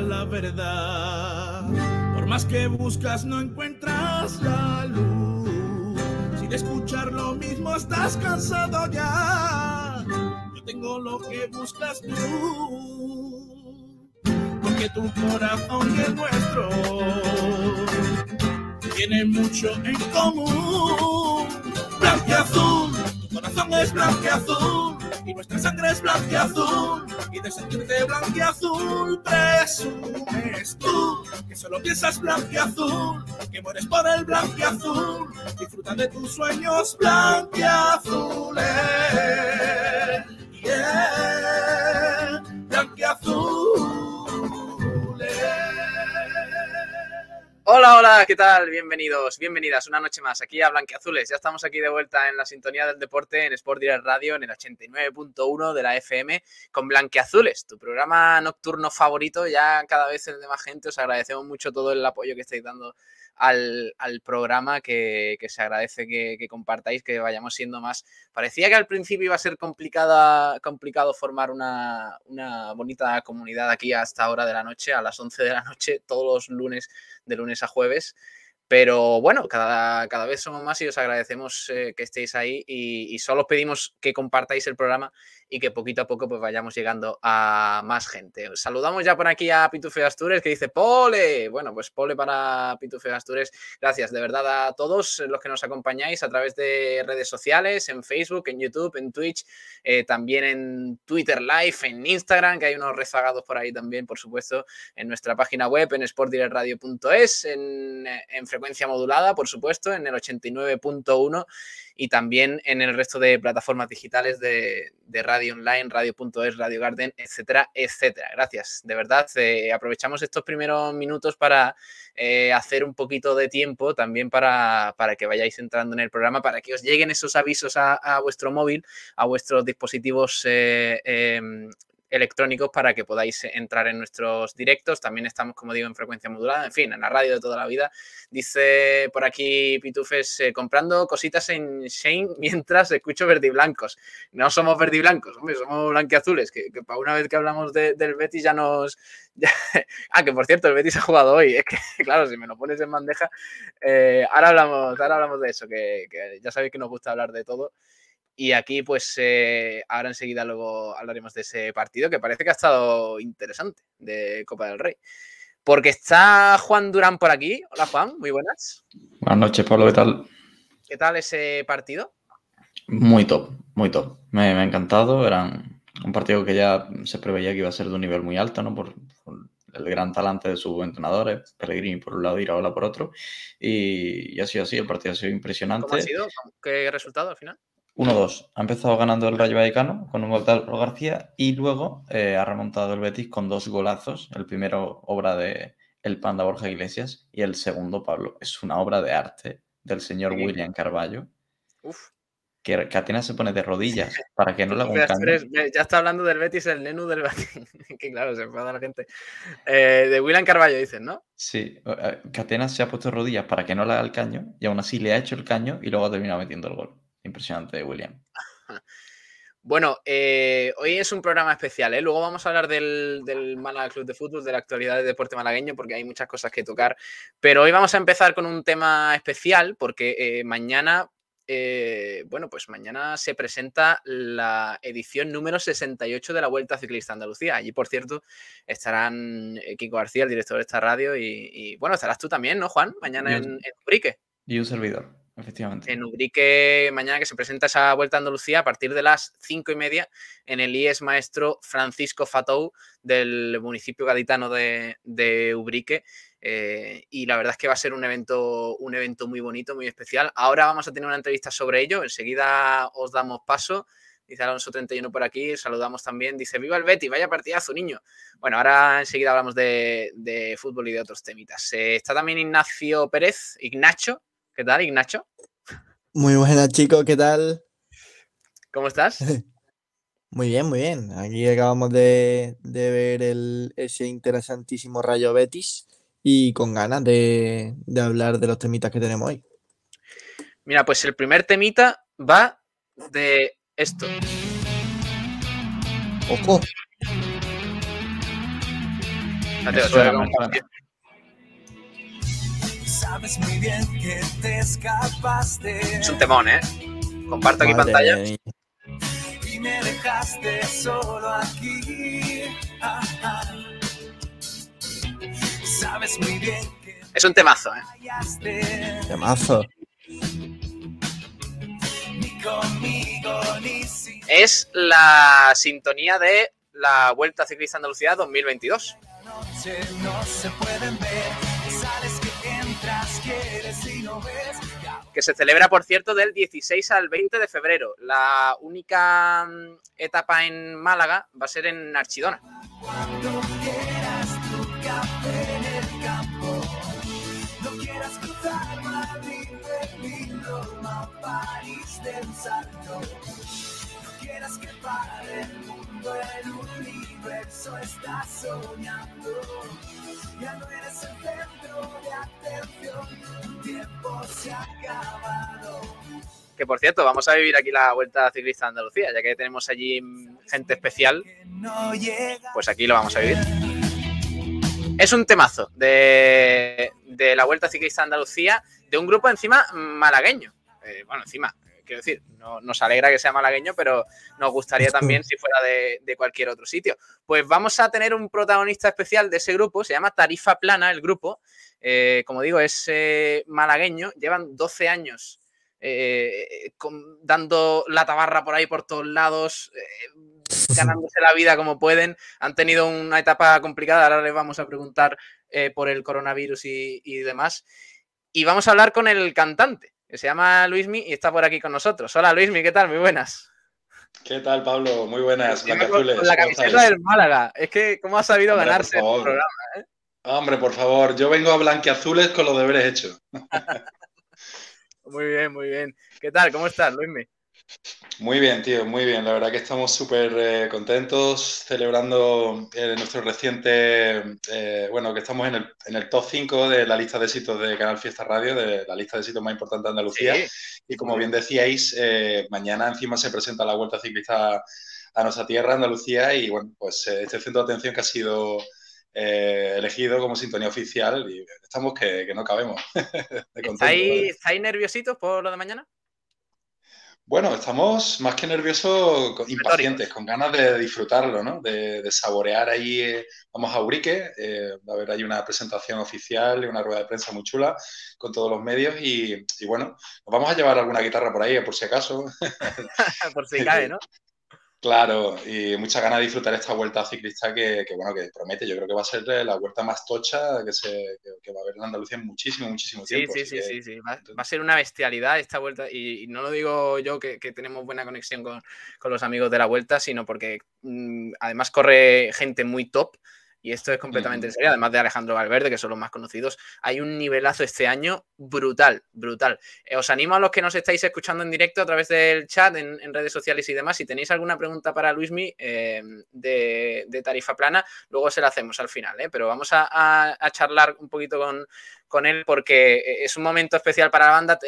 la verdad. Por más que buscas no encuentras la luz. Si de escuchar lo mismo estás cansado ya, yo tengo lo que buscas tú. Porque tu corazón y el nuestro tienen mucho en común. Blanqueazul, tu corazón es blanqueazul y nuestra sangre es blanqueazul y de sentirte blanqueazul presumes tú que solo piensas blanqueazul, que mueres por el blanqueazul, disfruta de tus sueños blanqueazules. Yeah, Hola, hola, ¿qué tal? Bienvenidos, bienvenidas una noche más aquí a Blanqueazules. Ya estamos aquí de vuelta en la sintonía del deporte en Sport Direct Radio en el 89.1 de la FM con Blanqueazules, tu programa nocturno favorito. Ya cada vez es de más gente. Os agradecemos mucho todo el apoyo que estáis dando al, programa, que, se agradece que, compartáis, que vayamos siendo más. Parecía que al principio iba a ser complicada, complicado formar una, una bonita comunidad aquí a esta hora de la noche, a las 11 de la noche, todos los lunes, de lunes a jueves. Pero bueno, cada, cada vez somos más y os agradecemos eh, que estéis ahí y, solo os pedimos que compartáis el programa y que poquito a poco pues vayamos llegando a más gente. Saludamos ya por aquí a Pitufe Astures que dice Pole. Bueno, pues Pole para Pitufe Astures. Gracias de verdad a todos los que nos acompañáis a través de redes sociales, en Facebook, en YouTube, en Twitch, eh, también en Twitter Live, en Instagram, que hay unos rezagados por ahí también, por supuesto, en nuestra página web, en sportdirectradio.es, en, en frecuencia modulada, por supuesto, en el 89.1 y también en el resto de plataformas digitales de, radio online, radio.es, Radio Garden, etcétera, etcétera. Gracias, de verdad. Eh, aprovechamos estos primeros minutos para eh, hacer un poquito de tiempo también para, para, que vayáis entrando en el programa, para que os lleguen esos avisos a, vuestro móvil, a vuestros dispositivos eh, em, electrónicos para que podáis entrar en nuestros directos. También estamos, como digo, en frecuencia modulada, en fin, en la radio de toda la vida. Dice por aquí Pitufes, eh, comprando cositas en Shane mientras escucho verdiblancos. No somos verdiblancos, hombre, somos blanqueazules, que, que para una vez que hablamos del Betis ya nos... ah, que por cierto, el Betis ha jugado hoy. Es que, claro, si me lo pones en bandeja... Eh, ahora, hablamos, ahora hablamos de eso, que ya sabéis que nos gusta hablar de todo. Y aquí, pues, eh, ahora enseguida luego hablaremos de ese partido que parece que ha estado interesante de Copa del Rey. Porque está Juan Durán por aquí. Hola, Juan, muy buenas. Buenas noches, Pablo, ¿qué tal? ¿Qué tal ese partido? Muy top, muy top. Me, ha encantado. Era un partido que ya se preveía que iba a ser de un nivel muy alto, ¿no? Por, el gran talante de sus entrenadores, Pellegrini por un lado y Iraola por otro. Y, y ha sido así, el partido ha sido impresionante. ¿Cómo ha sido? ¿Qué resultado al final? 1-2. Ha empezado ganando el Rayo Vallecano con un gol de Álvaro García y luego eh, ha remontado el Betis con dos golazos. El primero, obra de el Panda Borja Iglesias y el segundo, Pablo, es una obra de arte del señor William Carballo. Uf. Que, Atenas se pone de rodillas para que no le haga un cambio. Ya está hablando del Betis, el Nenu del Betis. que claro, se enfada la gente. Eh, de William Carballo, dicen, ¿no? Sí, eh, que Atenas se ha puesto de rodillas para que no le haga el caño y aún así le ha hecho el caño y luego ha terminado metiendo el gol. Impresionante, William. Bueno, eh, hoy es un programa especial, ¿eh? Luego vamos a hablar del, del Málaga Club de Fútbol, de la actualidad del deporte malagueño, porque hay muchas cosas que tocar. Pero hoy vamos a empezar con un tema especial, porque eh, mañana, bueno, pues mañana se presenta la edición número 68 de la Vuelta Ciclista Andalucía. Allí, por cierto, estarán Kiko García, el director de esta radio, y, bueno, estarás tú también, ¿no, Juan? Mañana en, en. Y un servidor. En Ubrique, mañana que se presenta esa vuelta a Andalucía a partir de las cinco y media en el IES Maestro Francisco Fatou del municipio gaditano de, Ubrique. Eh, y la verdad es que va a ser un evento, un evento muy bonito, muy especial. Ahora vamos a tener una entrevista sobre ello. Enseguida os damos paso. Dice Alonso 31 por aquí, saludamos también. Dice, viva el Betty, vaya partidazo, niño. Bueno, ahora enseguida hablamos de, fútbol y de otros temitas. Eh, está también Ignacio Pérez, Ignacho, ¿Qué tal, Ignacho? Muy buenas, chicos, ¿qué tal? ¿Cómo estás? Muy bien, muy bien. Aquí acabamos de, ver el, ese interesantísimo Rayo Betis y con ganas de, hablar de los temitas que tenemos hoy. Mira, pues el primer temita va de esto. ¡Ojo! Sabes muy bien que te escapaste Es un temón, ¿eh? Comparto aquí Madre pantalla. mía. y me dejaste solo aquí. Ah, ah. Sabes muy bien que Es un temazo, ¿eh? Temazo. ni conmigo ni sin Es la sintonía de la Vuelta Ciclista Andalucía 2022. noche no se pueden ver. Que se celebra, por cierto, del 16 al 20 de febrero. La única mm, etapa en Málaga va a ser en Archidona. en. No quieras que pare el mundo, el de. Que, por cierto, vamos a vivir aquí la Vuelta Ciclista Andalucía, ya que tenemos allí gente especial, pues aquí lo vamos a vivir. Es un temazo de, de la Vuelta Ciclista Andalucía de un grupo encima malagueño. Eh, bueno, encima, quiero decir, no, nos alegra que sea malagueño, pero nos gustaría también si fuera de, de cualquier otro sitio. Pues vamos a tener un protagonista especial de ese grupo, se llama Tarifa Plana, el grupo. Eh, como digo, es eh, malagueño, llevan 12 años eh, con- dando la tabarra por ahí por todos lados, eh, ganándose la vida como pueden. Han tenido una etapa complicada, ahora les vamos a preguntar eh, por el coronavirus y, y demás. Y vamos a hablar con el cantante, que se llama Luismi y está por aquí con nosotros. Hola Luismi, ¿qué tal? Muy buenas. ¿Qué tal, Pablo? Muy buenas, Blancazules. con la ¿cómo camiseta del Málaga. Es que, ¿cómo ha sabido Hombre, ganarse el programa? Hombre, por favor, yo vengo a Blanquiazules con los deberes hechos. Muy bien, muy bien. ¿Qué tal? ¿Cómo estás, Luismi? Muy bien, tío, muy bien. La verdad que estamos súper eh, contentos celebrando eh, nuestro reciente, eh, bueno, que estamos en el, en el top 5 de la lista de éxitos de Canal Fiesta Radio, de la lista de éxitos más importante de Andalucía. Sí, Y como bien decíais, mañana encima se presenta la Vuelta Ciclista a nuestra tierra, Andalucía, y bueno, pues este centro de atención que ha sido eh, elegido como sintonía oficial y estamos que, que no cabemos. ¿Estáis, ¿vale? ¿Estáis nerviositos por lo de mañana? Bueno, estamos más que nerviosos, impacientes, con ganas de disfrutarlo, ¿no? De, de saborear ahí, eh, vamos a Urique, eh, va a haber ahí una presentación oficial y una rueda de prensa muy chula con todos los medios y, y bueno, nos vamos a llevar alguna guitarra por ahí, por si acaso. por si cabe, ¿no? Claro, y muchas ganas de disfrutar esta vuelta ciclista que, que, bueno, que promete. Yo creo que va a ser la vuelta más tocha que, se, que, que va a haber en Andalucía en muchísimo, muchísimo Sí, tiempo. sí, sí, que- sí, sí. Va, va a ser una bestialidad esta vuelta. Y, y no lo digo yo que, que tenemos buena conexión con, con los amigos de la vuelta, sino porque mm, además corre gente muy top. Y esto es completamente en serio, además de Alejandro Valverde, que son los más conocidos. Hay un nivelazo este año brutal, brutal. Eh, os animo a los que nos estáis escuchando en directo a través del chat, en, en redes sociales y demás. Si tenéis alguna pregunta para Luismi eh, de, de tarifa plana, luego se la hacemos al final. ¿eh? Pero vamos a, a- a charlar un poquito con, con él porque eh, es un momento especial para la banda.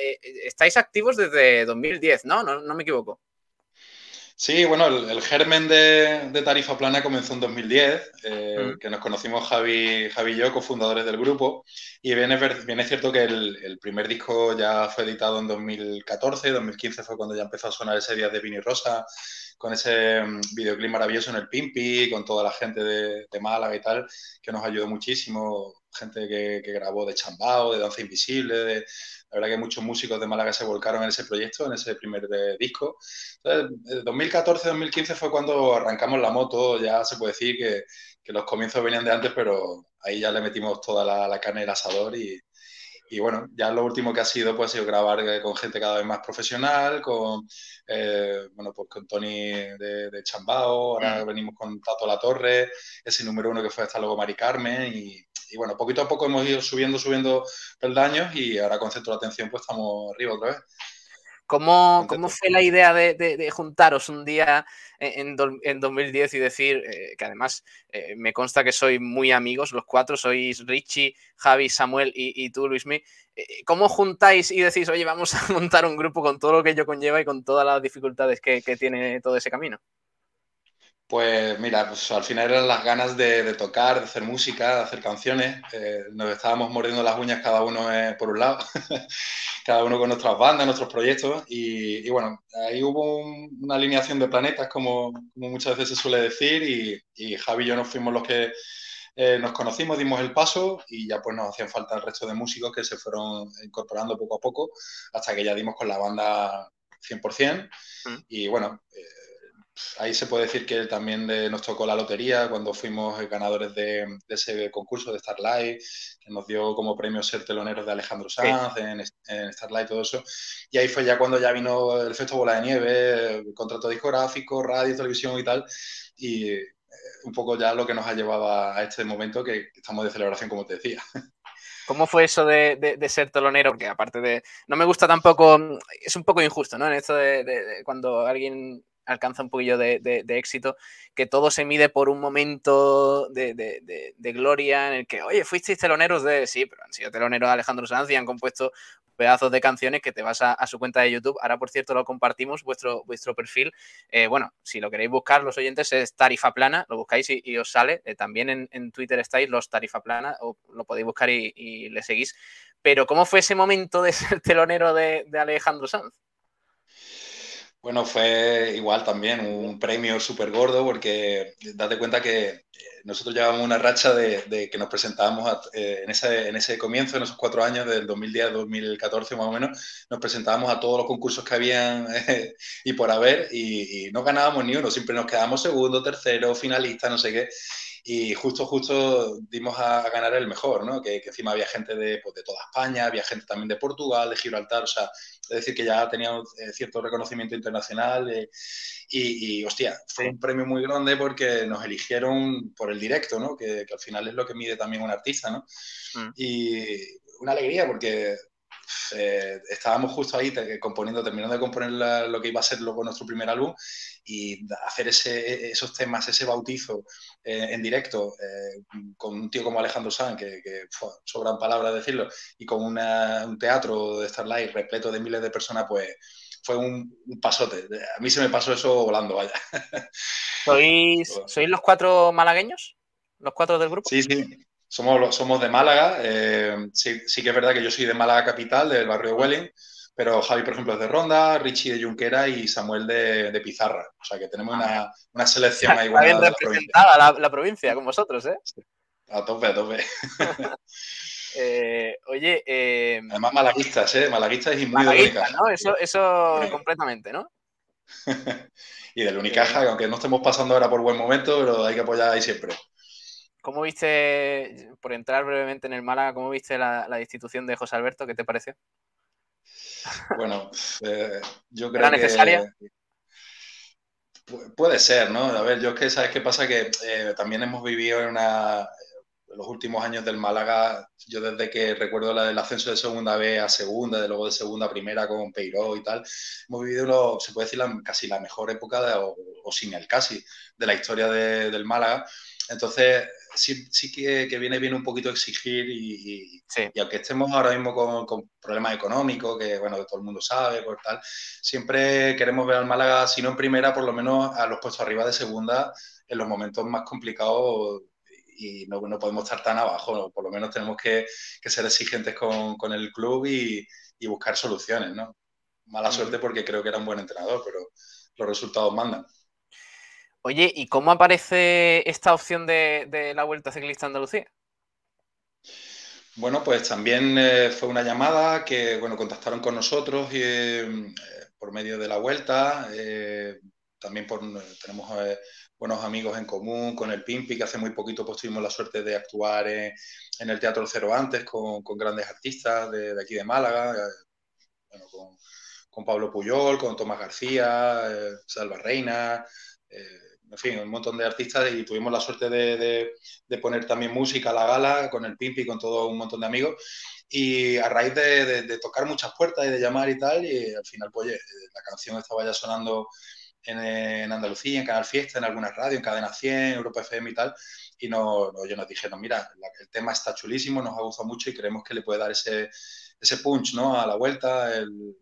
Estáis activos desde 2010, ¿no? No, no me equivoco. Sí, bueno, el, el germen de, de Tarifa Plana comenzó en 2010, eh, Mm. que nos conocimos Javi, Javi y yo, cofundadores del grupo, y bien es, bien es cierto que el, el primer disco ya fue editado en 2014, 2015 fue cuando ya empezó a sonar ese Días de Vini Rosa, con ese mm, videoclip maravilloso en el Pimpi, con toda la gente de, de Málaga y tal, que nos ayudó muchísimo, gente que, grabó de Chambao, de Danza Invisible, de, la verdad que muchos músicos de Málaga se volcaron en ese proyecto, en ese primer eh, disco. Entonces, 2014-2015 fue cuando arrancamos la moto, ya se puede decir que, que los comienzos venían de antes, pero ahí ya le metimos toda la, la carne del asador y, y bueno, ya lo último que ha sido pues ha sido grabar eh, con gente cada vez más profesional, con eh, bueno pues con Tony de, de Chambao, ahora venimos con Tato La Torre, ese número uno que fue hasta luego Mari Carmen y, y bueno, poquito a poco hemos ido subiendo, subiendo peldaños y ahora con Centro de Atención pues estamos arriba otra vez. ¿Cómo, cómo fue la idea de, de- de juntaros un día en, en do- en 2010 y decir, eh, que además eh, me consta que sois muy amigos, los cuatro, sois Richie, Javi, Samuel y, y tú, Luismi. Eh, ¿Cómo juntáis y decís, oye, vamos a montar un grupo con todo lo que ello conlleva y con todas las dificultades que, que tiene todo ese camino? Pues mira, pues al final eran las ganas de, tocar, de hacer música, de hacer canciones. Eh, nos estábamos mordiendo las uñas cada uno eh, por un lado, cada uno con nuestras bandas, nuestros proyectos. Y, bueno, ahí hubo una alineación de planetas, como, muchas veces se suele decir, y, y, Javi y yo nos fuimos los que eh, nos conocimos, dimos el paso y ya pues nos hacían falta el resto de músicos que se fueron incorporando poco a poco hasta que ya dimos con la banda 100%. Mm. Y bueno ahí se puede decir que también nos tocó la lotería cuando fuimos ganadores de, ese concurso de Starlight, que nos dio como premio ser teloneros de Alejandro Sanz en, Starlight todo eso. Y ahí fue ya cuando ya vino el efecto bola de nieve, contrato discográfico, radio, televisión y tal. Y eh, un poco ya lo que nos ha llevado a este momento que estamos de celebración, como te decía. ¿Cómo fue eso de, ser telonero? Porque aparte de. No me gusta tampoco. Es un poco injusto, ¿no? En esto de cuando alguien alcanza un poquillo de, éxito, que todo se mide por un momento de, gloria en el que, oye, fuisteis teloneros de, sí, pero han sido teloneros de Alejandro Sanz y han compuesto pedazos de canciones que te vas a, su cuenta de YouTube. Ahora, por cierto, lo compartimos, vuestro, vuestro perfil. Eh, bueno, si lo queréis buscar, los oyentes, es Tarifa Plana, lo buscáis y, os sale. Eh, también en, Twitter estáis los Tarifa Plana, o lo podéis buscar y, le seguís. Pero, ¿cómo fue ese momento de ser telonero de Alejandro Sanz? Bueno, fue igual también un premio súper gordo porque date cuenta que eh, nosotros llevamos una racha de, que nos presentábamos eh, en, ese, en ese comienzo, en esos cuatro años, del 2010 2014 más o menos, nos presentábamos a todos los concursos que habían y por haber y, no ganábamos ni uno, siempre nos quedábamos segundo, tercero, finalista, no sé qué y justo, justo dimos a ganar el mejor, ¿no? Que, encima había gente de, pues, de, toda España, había gente también de Portugal, de Gibraltar, o sea, es decir, que ya teníamos eh, cierto reconocimiento internacional eh, y, hostia, fue un premio muy grande porque nos eligieron por el directo, ¿no? Que, al final es lo que mide también un artista, ¿no? Mm. Y una alegría porque eh, estábamos justo ahí componiendo, terminando de componer lo que iba a ser luego nuestro primer álbum y hacer ese, esos temas, ese bautizo eh, en directo eh, con un tío como Alejandro Sanz, que, sobran palabras decirlo, y con un teatro de Starlight repleto de miles de personas, pues fue un, pasote. A mí se me pasó eso volando, vaya. ¿Sois, ¿Sois los cuatro malagueños? ¿Los cuatro del grupo? Sí, sí. Somos, somos de Málaga. Eh, sí, sí, que es verdad que yo soy de Málaga capital, del barrio de Welling, pero Javi, por ejemplo, es de Ronda, Richie de Junquera y Samuel de, Pizarra. O sea que tenemos una, una selección ahí buena. Bien representada la, la, provincia, con vosotros, ¿eh? A tope, a tope. Eh, oye. Eh, Además, malaguistas, ¿eh? Malaguistas y muy Malaguista, ¿no? Eso, eso completamente, ¿no? y del Unicaja, aunque no estemos pasando ahora por buen momento, pero hay que apoyar ahí siempre. ¿Cómo viste, por entrar brevemente en el Málaga, cómo viste la, la institución de José Alberto? ¿Qué te pareció? Bueno, eh, yo creo ¿Era necesaria? Puede ser, ¿no? A ver, yo es que, ¿sabes qué pasa? Que eh, también hemos vivido en una, los últimos años del Málaga, yo desde que recuerdo la del ascenso de segunda B a segunda, de luego de segunda a primera con Peiró y tal, hemos vivido, se puede decir, casi la mejor época, o, sin el casi, de la historia del Málaga. Entonces, sí, sí que, viene bien un poquito exigir y, aunque estemos ahora mismo con, problemas económicos, que bueno, todo el mundo sabe, por tal, siempre queremos ver al Málaga, si no en primera, por lo menos a los puestos arriba de segunda en los momentos más complicados y no, no podemos estar tan abajo, por lo menos tenemos que, ser exigentes con, el club y, buscar soluciones, ¿no? Mala suerte porque creo que era un buen entrenador, pero los resultados mandan. Oye, ¿y cómo aparece esta opción de, la Vuelta Ciclista Andalucía? Bueno, pues también eh, fue una llamada que, bueno, contactaron con nosotros y, eh, por medio de la Vuelta. Eh, también por, tenemos buenos amigos en común con el Pimpi, que hace muy poquito pues, tuvimos la suerte de actuar en, el Teatro Cero Antes con, grandes artistas de, aquí de Málaga, con, Pablo Puyol, con Tomás García, Salva Reina en fin, un montón de artistas y tuvimos la suerte de, poner también música a la gala con el Pimpi, con todo un montón de amigos. Y a raíz de, tocar muchas puertas y de llamar y tal, y al final, pues, oye, la canción estaba ya sonando en, Andalucía, en Canal Fiesta, en algunas radios, en Cadena 100, Europa FM y tal, y no, no, yo nos dijeron, mira, el tema está chulísimo, nos ha gustado mucho y creemos que le puede dar ese, ese punch ¿no? a la vuelta, el,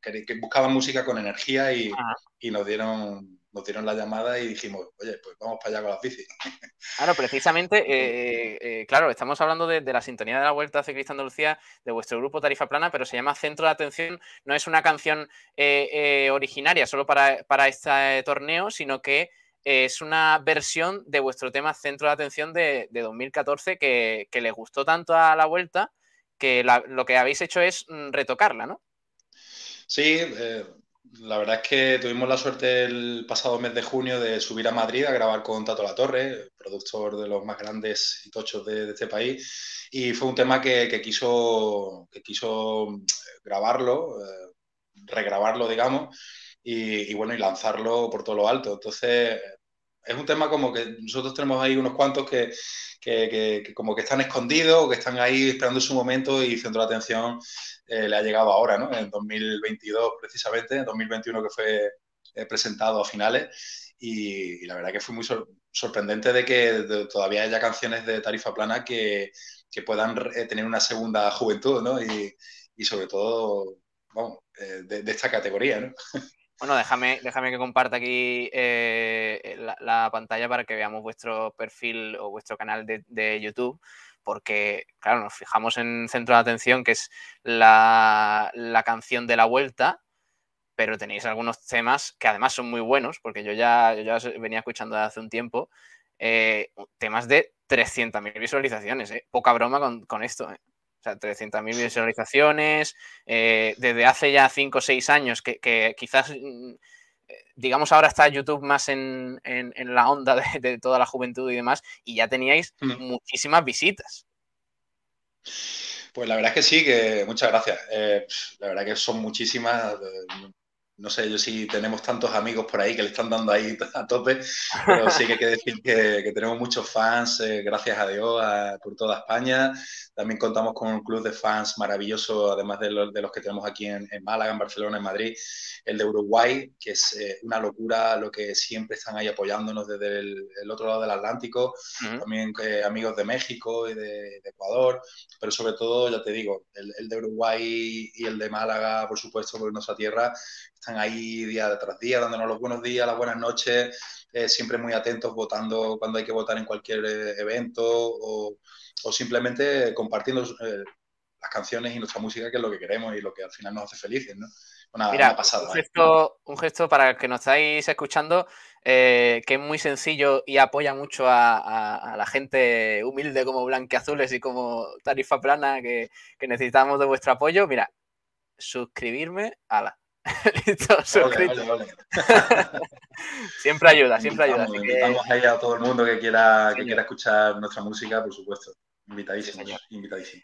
que, buscaban música con energía y, y nos dieron nos dieron la llamada y dijimos, oye, pues vamos para allá con las bicis. Claro, precisamente, eh, eh, claro, estamos hablando de, la sintonía de la Vuelta Ciclista Andalucía de vuestro grupo Tarifa Plana, pero se llama Centro de Atención. No es una canción eh, originaria solo para, este torneo, sino que es una versión de vuestro tema Centro de Atención de, 2014 que, que, le gustó tanto a la Vuelta que lo que habéis hecho es mm, retocarla, ¿no? Sí, la verdad es que tuvimos la suerte el pasado mes de junio de subir a Madrid a grabar con Tato La Torre, productor de los más grandes y tochos de, este país, y fue un tema que, quiso, que quiso eh, grabarlo, eh, regrabarlo, digamos, y, bueno, y lanzarlo por todo lo alto. Entonces, es un tema como que nosotros tenemos ahí unos cuantos que, como que están escondidos, que están ahí esperando su momento y centro de atención eh, le ha llegado ahora, ¿no? En 2022 precisamente, en 2021 que fue eh, presentado a finales y, la verdad que fue muy sorprendente de que todavía haya canciones de tarifa plana que, puedan eh, tener una segunda juventud, ¿no? Y, sobre todo, vamos, de, esta categoría, ¿no? Bueno, déjame, déjame que comparta aquí la, pantalla para que veamos vuestro perfil o vuestro canal de, de YouTube porque, claro, nos fijamos en Centro de Atención, que es la, canción de la vuelta, pero tenéis algunos temas que además son muy buenos, porque yo ya, ya venía escuchando hace un tiempo, eh, temas de 300.000 visualizaciones, eh. poca broma con, esto. Eh. O sea, 300.000 visualizaciones, desde hace ya 5 o 6 años, que, quizás mm, digamos, ahora está YouTube más en, la onda de, toda la juventud y demás, y ya teníais mm. muchísimas visitas. Pues la verdad es que sí, que muchas gracias. Eh, la verdad que son muchísimas. No sé yo si tenemos tantos amigos por ahí que le están dando ahí a tope, pero sí que hay que decir que, tenemos muchos fans, eh, gracias a Dios, por toda España. También contamos con un club de fans maravilloso, además de, de los que tenemos aquí en, Málaga, en Barcelona, en Madrid, el de Uruguay, que es eh, una locura lo que siempre están ahí apoyándonos desde el, otro lado del Atlántico. También eh, amigos de México y de, Ecuador, pero sobre todo, ya te digo, el, el de Uruguay y el de Málaga, por supuesto, por nuestra tierra, están ahí día tras día, dándonos los buenos días, las buenas noches, eh, siempre muy atentos, votando cuando hay que votar en cualquier eh, evento o, simplemente compartiendo eh, las canciones y nuestra música, que es lo que queremos y lo que al final nos hace felices, ¿no? Una, Mira, un, gesto, un gesto para que nos estáis escuchando que es muy sencillo y apoya mucho a, la gente humilde como Blanqueazules y como Tarifa Plana que, que necesitamos de vuestro apoyo. Mira, suscribirme a la siempre ayuda, siempre ayuda. Invitamos, ahí a todo el mundo que quiera, que quiera escuchar nuestra música, por supuesto. Invitadísimo, invitadísimo.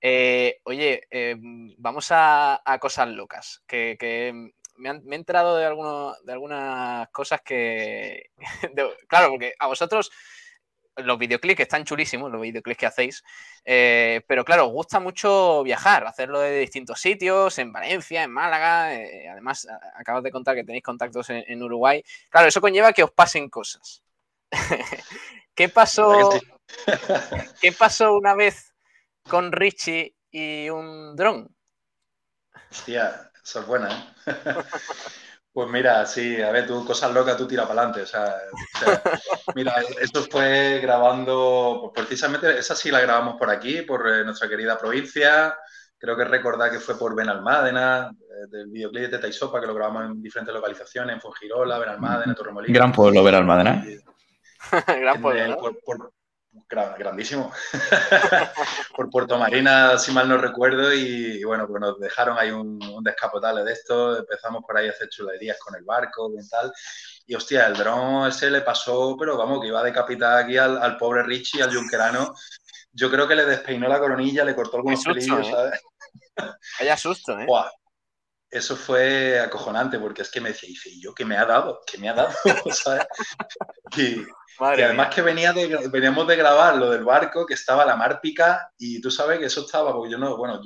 Eh, oye, eh, vamos a, cosas locas. Que, me, han, he enterado de, de algunas cosas que. claro, porque a vosotros los videoclips están chulísimos, los videoclips que hacéis, eh, pero claro, os gusta mucho viajar, hacerlo de distintos sitios, en Valencia, en Málaga, eh, además acabas de contar que tenéis contactos en, Uruguay. Claro, eso conlleva que os pasen cosas. ¿Qué pasó? ¿Qué pasó una vez con Richie y un dron? Hostia, eso es buena, ¿eh? Pues mira, sí, a ver, tú cosas locas, tú tira para adelante. O sea, mira, esto fue grabando, pues precisamente, esa sí la grabamos por aquí, por eh, nuestra querida provincia. Creo que recordar que fue por Benalmádena, eh, del videoclip de Taisopa, que lo grabamos en diferentes localizaciones, en Fongirola, Benalmádena, Torremolinos. Gran pueblo, Benalmádena. Gran pueblo. ¿no? Grandísimo, por Puerto Marina, si mal no recuerdo, y, bueno, pues nos dejaron ahí un, descapotable de esto, empezamos por ahí a hacer chulerías con el barco y tal, y hostia, el dron ese le pasó, pero vamos, que iba a decapitar aquí al, pobre Richie, al yunquerano, yo creo que le despeinó la coronilla, le cortó algunos pelillos, ¿eh? ¿sabes? Vaya susto, ¿eh? Eso fue acojonante porque es que me decía, ¿y yo qué me ha dado? ¿Qué me ha dado? ¿sabes? Y, y además que venía de, veníamos de grabar lo del barco, que estaba la mar pica, y tú sabes que eso estaba, porque yo no, bueno,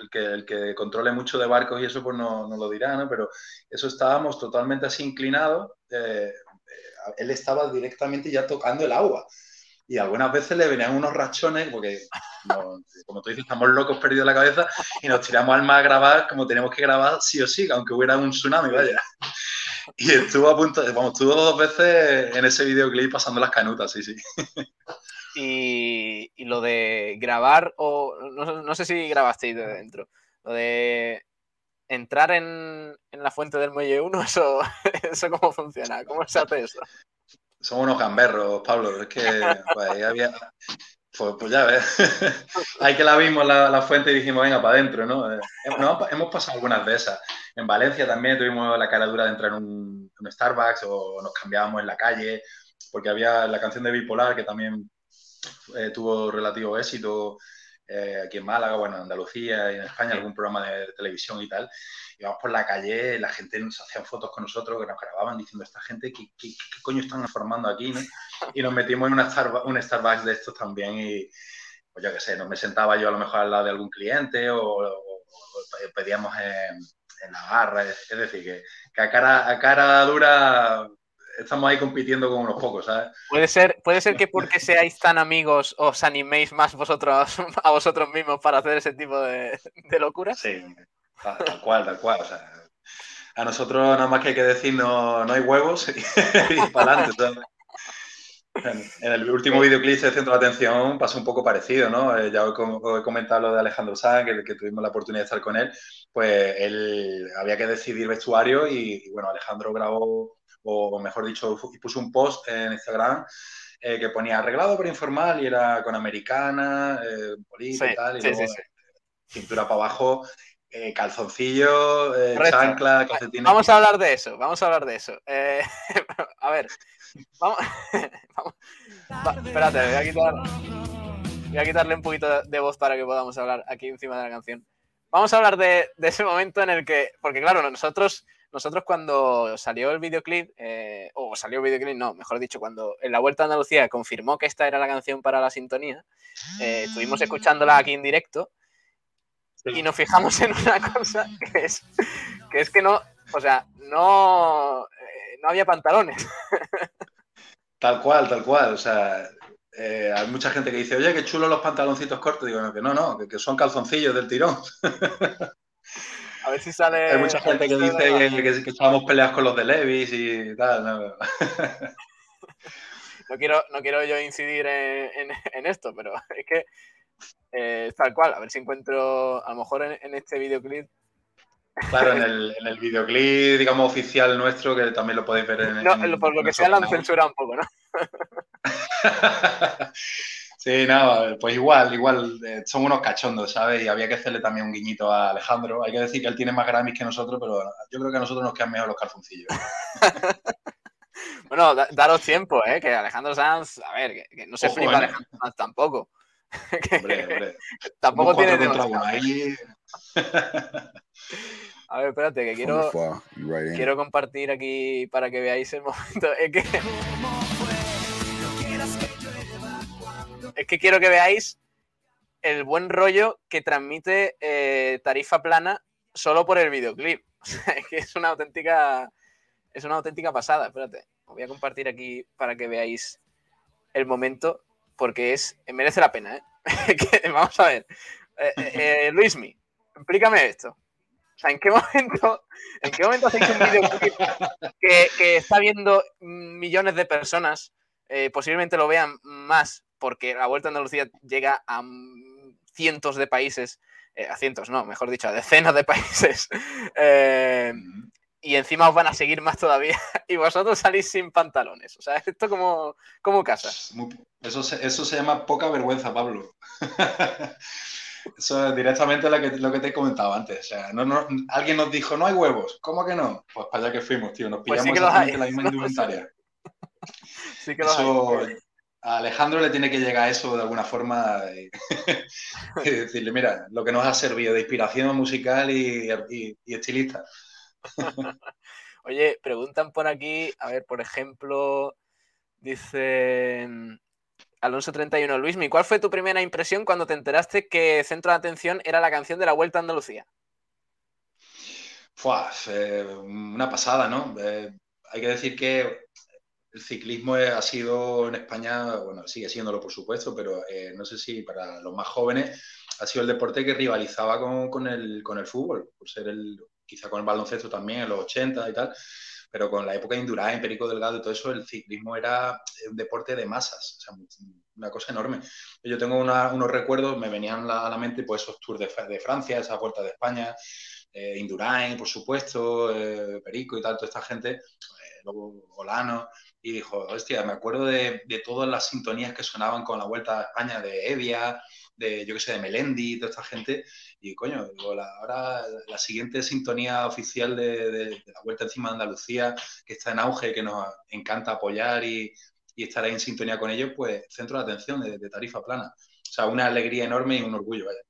el, que, el que controle mucho de barcos y eso pues no, no lo dirá, ¿no? Pero eso estábamos totalmente así inclinados, eh, eh, él estaba directamente ya tocando el agua. Y algunas veces le venían unos rachones, porque como tú dices, estamos locos, perdidos la cabeza y nos tiramos al mar a grabar como tenemos que grabar sí o sí, aunque hubiera un tsunami, vaya. Y estuvo a punto, vamos, estuvo dos veces en ese videoclip pasando las canutas, sí, sí. Y, y lo de grabar, o no, no sé si grabasteis de dentro, lo de entrar en, en, la fuente del muelle 1, eso, eso cómo funciona, cómo se hace eso. Somos unos gamberros, Pablo, es que pues, ahí había... Pues, pues, ya ves, hay que la vimos la, la, fuente y dijimos, venga, para adentro, ¿no? Eh, no, hemos pasado algunas de esas. En Valencia también tuvimos la cara dura de entrar en un, un Starbucks o nos cambiábamos en la calle, porque había la canción de Bipolar que también eh, tuvo relativo éxito eh, aquí en Málaga, bueno, en Andalucía y en España, algún programa de, de televisión y tal. Íbamos por la calle, la gente nos hacía fotos con nosotros, que nos grababan diciendo, esta gente, ¿qué, qué, qué coño están formando aquí? ¿no? Y nos metimos en una Starbucks, un Starbucks de estos también y, pues yo qué sé, no me sentaba yo a lo mejor al lado de algún cliente o, o, o pedíamos en, en, la barra, es, es decir, que, que, a, cara, a cara dura estamos ahí compitiendo con unos pocos, ¿sabes? Puede ser, puede ser que porque seáis tan amigos os animéis más vosotros a vosotros mismos para hacer ese tipo de, de locuras. Sí, tal, tal, cual, tal cual. O sea, a nosotros nada más que hay que decir no, no hay huevos y, y para adelante, ¿sabes? En el último videoclip de Centro de Atención pasó un poco parecido, ¿no? Eh, ya os he comentado lo de Alejandro Sanz, que, que, tuvimos la oportunidad de estar con él, pues él había que decidir vestuario y, y bueno, Alejandro grabó o mejor dicho, puso un post en Instagram eh, que ponía arreglado pero informal y era con americana, eh, sí, y tal, y sí, luego sí, cintura para abajo, eh, calzoncillo, chancla, calcetines. Vamos a hablar de eso, vamos a hablar de eso. Eh, a ver, vamos, vamos va, espérate, voy a quitar, voy a quitarle un poquito de voz para que podamos hablar aquí encima de la canción. Vamos a hablar de, de ese momento en el que, porque claro, nosotros nosotros cuando salió el videoclip, eh, o salió el videoclip, no, mejor dicho, cuando en la Vuelta a Andalucía confirmó que esta era la canción para la sintonía, eh, estuvimos escuchándola aquí en directo y nos fijamos en una cosa que es que, es que no, o sea, no, eh, no había pantalones. Tal cual, tal cual, o sea, eh, hay mucha gente que dice, oye, qué chulo los pantaloncitos cortos. Digo, no, que no, no, que, que son calzoncillos del tirón. A ver si sale. Hay mucha gente que dice que, que, que estábamos peleados con los de Levis y tal. No, no quiero, no quiero yo incidir en, en, en esto, pero es que eh, tal cual. A ver si encuentro, a lo mejor en, en este videoclip. Claro, en el, en el, videoclip, digamos, oficial nuestro, que también lo podéis ver en. No, por lo que sea, lo han censurado un poco, ¿no? Sí, no, pues igual, igual, eh, son unos cachondos, ¿sabes? Y había que hacerle también un guiñito a Alejandro. Hay que decir que él tiene más Grammys que nosotros, pero yo creo que a nosotros nos quedan mejor los calzoncillos. bueno, da, daros tiempo, ¿eh? Que Alejandro Sanz, a ver, que, que no se Ojo, flipa ¿eh? Alejandro Sanz tampoco. hombre, hombre. tampoco tiene demasiado. Ahí. A ver, espérate, que quiero, quiero compartir aquí para que veáis el momento. Es que... es que quiero que veáis el buen rollo que transmite eh, Tarifa Plana solo por el videoclip. Es que es una auténtica. Es una auténtica pasada. Espérate. Os voy a compartir aquí para que veáis el momento. Porque es. merece la pena, ¿eh? Vamos a ver. Eh, eh, Luismi, explícame esto. O sea, ¿en qué momento, en qué momento hacéis un videoclip que, está viendo millones de personas? Eh, posiblemente lo vean más porque la Vuelta a Andalucía llega a cientos de países, eh, a cientos, no, mejor dicho, a decenas de países. Eh, y encima os van a seguir más todavía y vosotros salís sin pantalones. O sea, esto como, como casa. Eso se, eso se llama poca vergüenza, Pablo. Eso es directamente lo que, lo que te he comentado antes. O sea, no, no, alguien nos dijo, no hay huevos. ¿Cómo que no? Pues para allá que fuimos, tío. Nos pillamos pues sí exactamente la misma indumentaria. sí que eso, hay. A Alejandro le tiene que llegar eso de alguna forma y, y, decirle, mira, lo que nos ha servido de inspiración musical y, y, y estilista. Oye, preguntan por aquí, a ver, por ejemplo, dice Alonso 31, Luismi, ¿cuál fue tu primera impresión cuando te enteraste que Centro de Atención era la canción de la Vuelta a Andalucía? Fua, eh, una pasada, ¿no? Eh, hay que decir que el ciclismo ha sido en España, bueno, sigue siéndolo por supuesto, pero eh, no sé si para los más jóvenes ha sido el deporte que rivalizaba con, el, con el fútbol, por ser el, quizá con el baloncesto también en los 80 y tal, pero con la época de Indurain, Perico Delgado y todo eso, el ciclismo era un deporte de masas, o sea, una cosa enorme. Yo tengo unos recuerdos, me venían a la mente pues esos tours de, Francia, esa vuelta de España, eh, Indurain, por supuesto, eh, Perico y tal, toda esta gente, eh, luego Olano, y dijo, hostia, me acuerdo de, de, todas las sintonías que sonaban con la vuelta a España de Evia, de, yo que sé, de Melendi, toda esta gente, y coño, ahora la siguiente sintonía oficial de, la Vuelta encima de Andalucía, que está en auge, que nos encanta apoyar y, estar ahí en sintonía con ellos, pues centro de atención de, tarifa plana. O sea, una alegría enorme y un orgullo, vaya.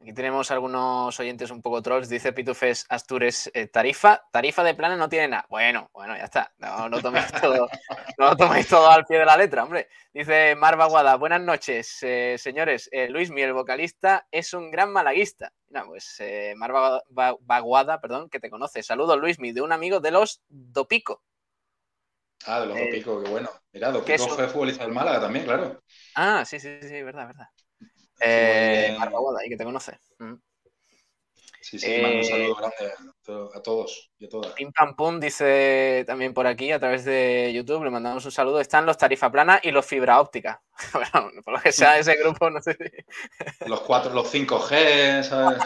Aquí tenemos algunos oyentes un poco trolls. Dice Pitufes Astures, eh, tarifa, tarifa de plana no tiene nada. Bueno, bueno, ya está. No, no toméis todo, no toméis todo al pie de la letra, hombre. Dice Marva Guada, buenas noches, eh, señores. Eh, Luis Mi, el vocalista, es un gran malaguista. Mira, pues Marva Baguada, perdón, que te conoce. Saludos, Luismi, de un amigo de los Dopico. Ah, de los Dopico, qué bueno. Mira, Dopico fue futbolista del Málaga también, claro. Ah, sí, sí, sí, verdad, verdad. Eh, y que te conoce. Mm. Sí, sí, un saludo grande a todos y a todas. Pim Pam Pum dice también por aquí a través de YouTube, le mandamos un saludo. Están los tarifa plana y los fibra óptica. bueno, por lo que sea ese grupo, no sé si. Los cuatro, los 5G, ¿sabes?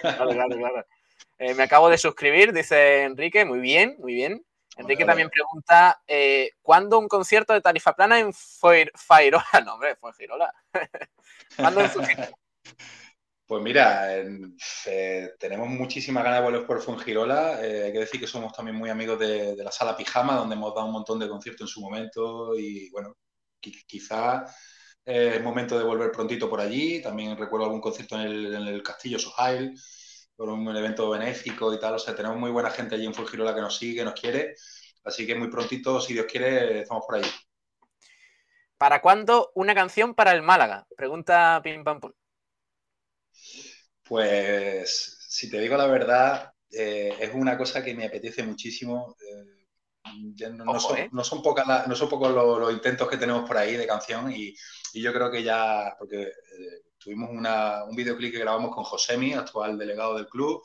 claro, claro, claro. Eh, me acabo de suscribir, dice Enrique, muy bien, muy bien. Enrique también pregunta, eh, ¿cuándo un concierto de tarifa plana en Fairola? No, hombre, fue Girola. ¿Cuándo en Pues mira, eh, tenemos muchísimas ganas de volver por Fuengirola. Eh, hay que decir que somos también muy amigos de, la sala Pijama, donde hemos dado un montón de conciertos en su momento y bueno, quizá es momento de volver prontito por allí. También recuerdo algún concierto en el, Castillo Sohail, por un evento benéfico y tal. O sea, tenemos muy buena gente allí en Fuengirola que nos sigue, nos quiere. Así que muy prontito, si Dios quiere, estamos por allí. ¿Para cuándo una canción para el Málaga? Pregunta Pim Pam Pum. Pues, si te digo la verdad, eh, es una cosa que me apetece muchísimo. Eh, no, son, ¿eh? no, son, no son pocos los, intentos que tenemos por ahí de canción y, yo creo que ya, porque tuvimos un videoclip que grabamos con Josemi, actual delegado del club,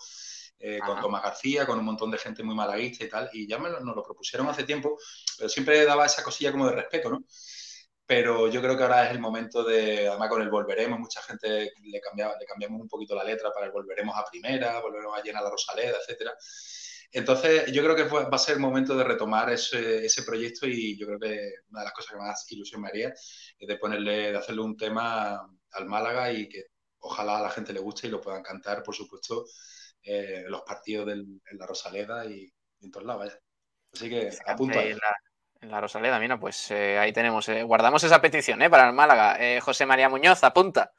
con Tomás García, con un montón de gente muy malaguista y tal, y ya me nos lo propusieron hace tiempo, pero siempre daba esa cosilla como de respeto, ¿no? pero yo creo que ahora es el momento de, además con el volveremos, mucha gente le, cambiaba, le cambiamos un poquito la letra para el volveremos a primera, volveremos a llenar la Rosaleda, etcétera. Entonces, yo creo que va a ser el momento de retomar ese, ese, proyecto y yo creo que una de las cosas que más ilusión me haría es de ponerle, de hacerle un tema al Málaga y que ojalá a la gente le guste y lo puedan cantar, por supuesto, eh, en los partidos del, en la Rosaleda y, en todos lados, vaya. Así que apunto ahí. En la Rosaleda, mira, pues eh, ahí tenemos, eh, guardamos esa petición eh, para el Málaga. José María Muñoz, apunta.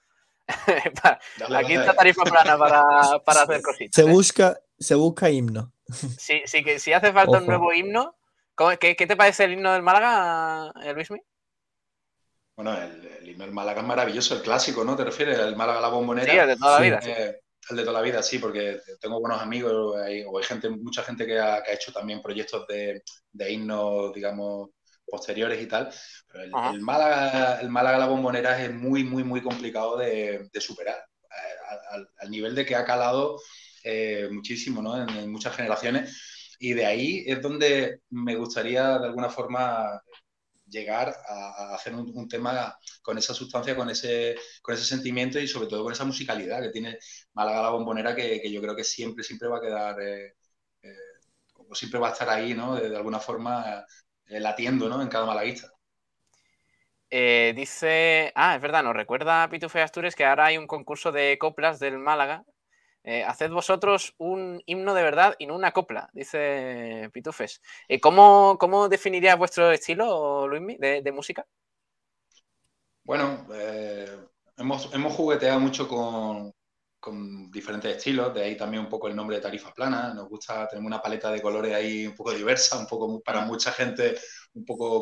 Aquí está tarifa plana para, hacer cositas. Se busca, se busca himno. Sí, sí, que si hace falta un nuevo himno. ¿qué, te parece el himno del Málaga, Luismi? Bueno, el, himno del Málaga es maravilloso, el clásico, ¿no? ¿Te refieres? El Málaga la bombonera. Sí, el de toda la vida. el de toda la vida, sí, porque tengo buenos amigos o hay gente, mucha gente que ha, hecho también proyectos de, de himnos, digamos, posteriores y tal. Pero el, Málaga, el Málaga la bombonera es muy, muy, muy complicado de, superar. Eh, al, nivel de que ha calado eh, muchísimo ¿no? en, muchas generaciones. Y de ahí es donde me gustaría, de alguna forma, llegar a, hacer un, tema con esa sustancia, con ese, con ese sentimiento y sobre todo con esa musicalidad que tiene Málaga la bombonera, que, yo creo que siempre, siempre va a quedar... Eh, siempre va a estar ahí, ¿no? De, alguna forma eh, latiendo, ¿no? En cada malaguista. Eh, dice, ah, es verdad, nos recuerda Pitufe Astures que ahora hay un concurso de coplas del Málaga. Eh, haced vosotros un himno de verdad y no una copla, dice Pitufes. ¿cómo, ¿Cómo definirías vuestro estilo, Luismi, de, música? Bueno, hemos, hemos, jugueteado mucho con, con diferentes estilos, de ahí también un poco el nombre de tarifa plana. Nos gusta, tenemos una paleta de colores ahí un poco diversa, un poco para mucha gente un poco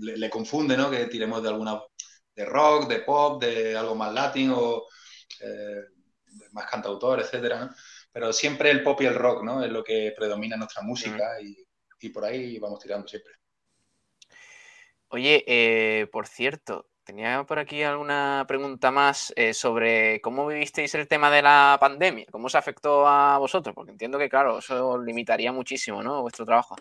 le, confunde, ¿no? Que tiremos de alguna de rock, de pop, de algo más latín o eh, más cantautor, etcétera. Pero siempre el pop y el rock, ¿no? Es lo que predomina en nuestra música y, y por ahí vamos tirando siempre. Oye, eh, por cierto, tenía por aquí alguna pregunta más eh, sobre cómo vivisteis el tema de la pandemia, cómo se afectó a vosotros, porque entiendo que, claro, eso limitaría muchísimo, ¿no? Vuestro trabajo.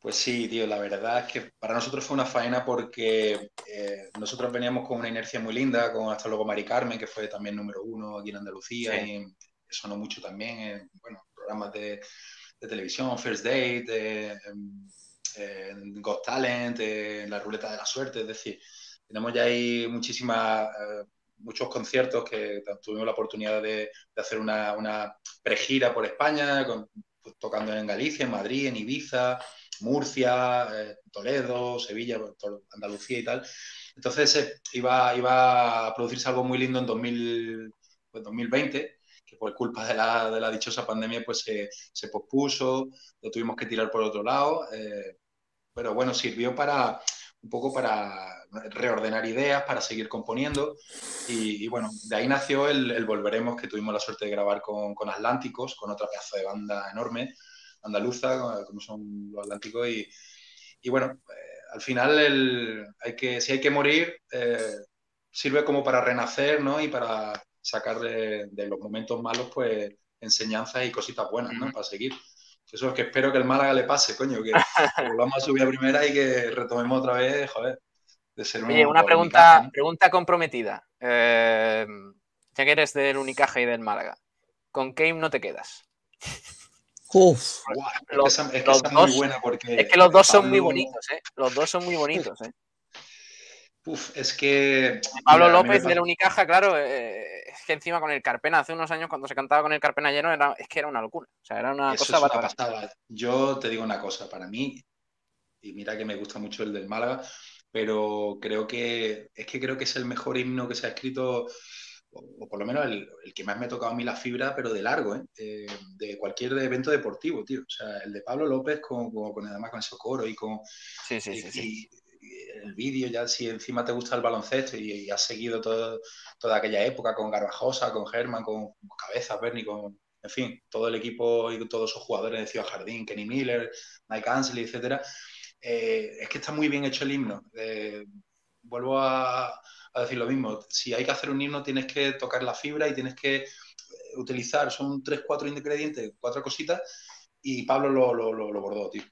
Pues sí, tío, la verdad es que para nosotros fue una faena porque eh, nosotros veníamos con una inercia muy linda, con hasta luego Mari Carmen, que fue también número uno aquí en Andalucía y sonó mucho también en bueno, programas de, televisión, First Date, en Got Talent, en la ruleta de la suerte, es decir, tenemos ya ahí muchísimas, eh, muchos conciertos que tuvimos la oportunidad de, hacer una, una pregira por España, pues, tocando en Galicia, en Madrid, en Ibiza, Murcia, eh, Toledo, Sevilla, Andalucía y tal. Entonces eh, iba, iba a producirse algo muy lindo en 2000, 2020, pues, que por culpa de la, de la dichosa pandemia pues se, se, pospuso, lo tuvimos que tirar por otro lado, eh, pero bueno, sirvió para un poco para reordenar ideas, para seguir componiendo y, bueno, de ahí nació el, Volveremos que tuvimos la suerte de grabar con, con Atlánticos, con otra pedazo de banda enorme andaluza, como son los atlánticos, y, y bueno, eh, al final el, hay que, si hay que morir, eh, sirve como para renacer, ¿no? Y para sacar de, los momentos malos, pues, enseñanzas y cositas buenas, ¿no? Para seguir. Eso es que espero que el Málaga le pase, coño, que, volvamos a subir a primera y que retomemos otra vez, joder, de ser Oye, una pregunta, pregunta comprometida. Eh, ya que eres del Unicaja y del Málaga, ¿con qué himno te quedas? Uf. es, que esa, muy buena porque. Es que los dos son muy bonitos, ¿eh? Los dos son muy bonitos, ¿eh? Uf, es que. Pablo López de la Unicaja, claro, eh, es que encima con el Carpena, hace unos años cuando se cantaba con el Carpena lleno, era, es que era una locura. O sea, era una cosa es Yo te digo una cosa, para mí, y mira que me gusta mucho el del Málaga, pero creo que es que creo que es el mejor himno que se ha escrito o, por lo menos el, que más me ha tocado a mí la fibra, pero de largo, ¿eh? de cualquier evento deportivo, tío. O sea, el de Pablo López con, con, además con ese coro y con sí, sí, sí, el vídeo, ya si encima te gusta el baloncesto y, has seguido todo, toda aquella época con Garbajosa, con Germán, con, Cabezas, Bernie, con, en fin, todo el equipo y todos esos jugadores de Ciudad Jardín, Kenny Miller, Mike Ansley, etcétera. Eh, es que está muy bien hecho el himno. Eh, vuelvo a, a decir lo mismo. Si hay que hacer un himno, tienes que tocar la fibra y tienes que eh, utilizar, son tres, cuatro ingredientes, cuatro cositas, y Pablo lo, lo, lo, bordó, tío.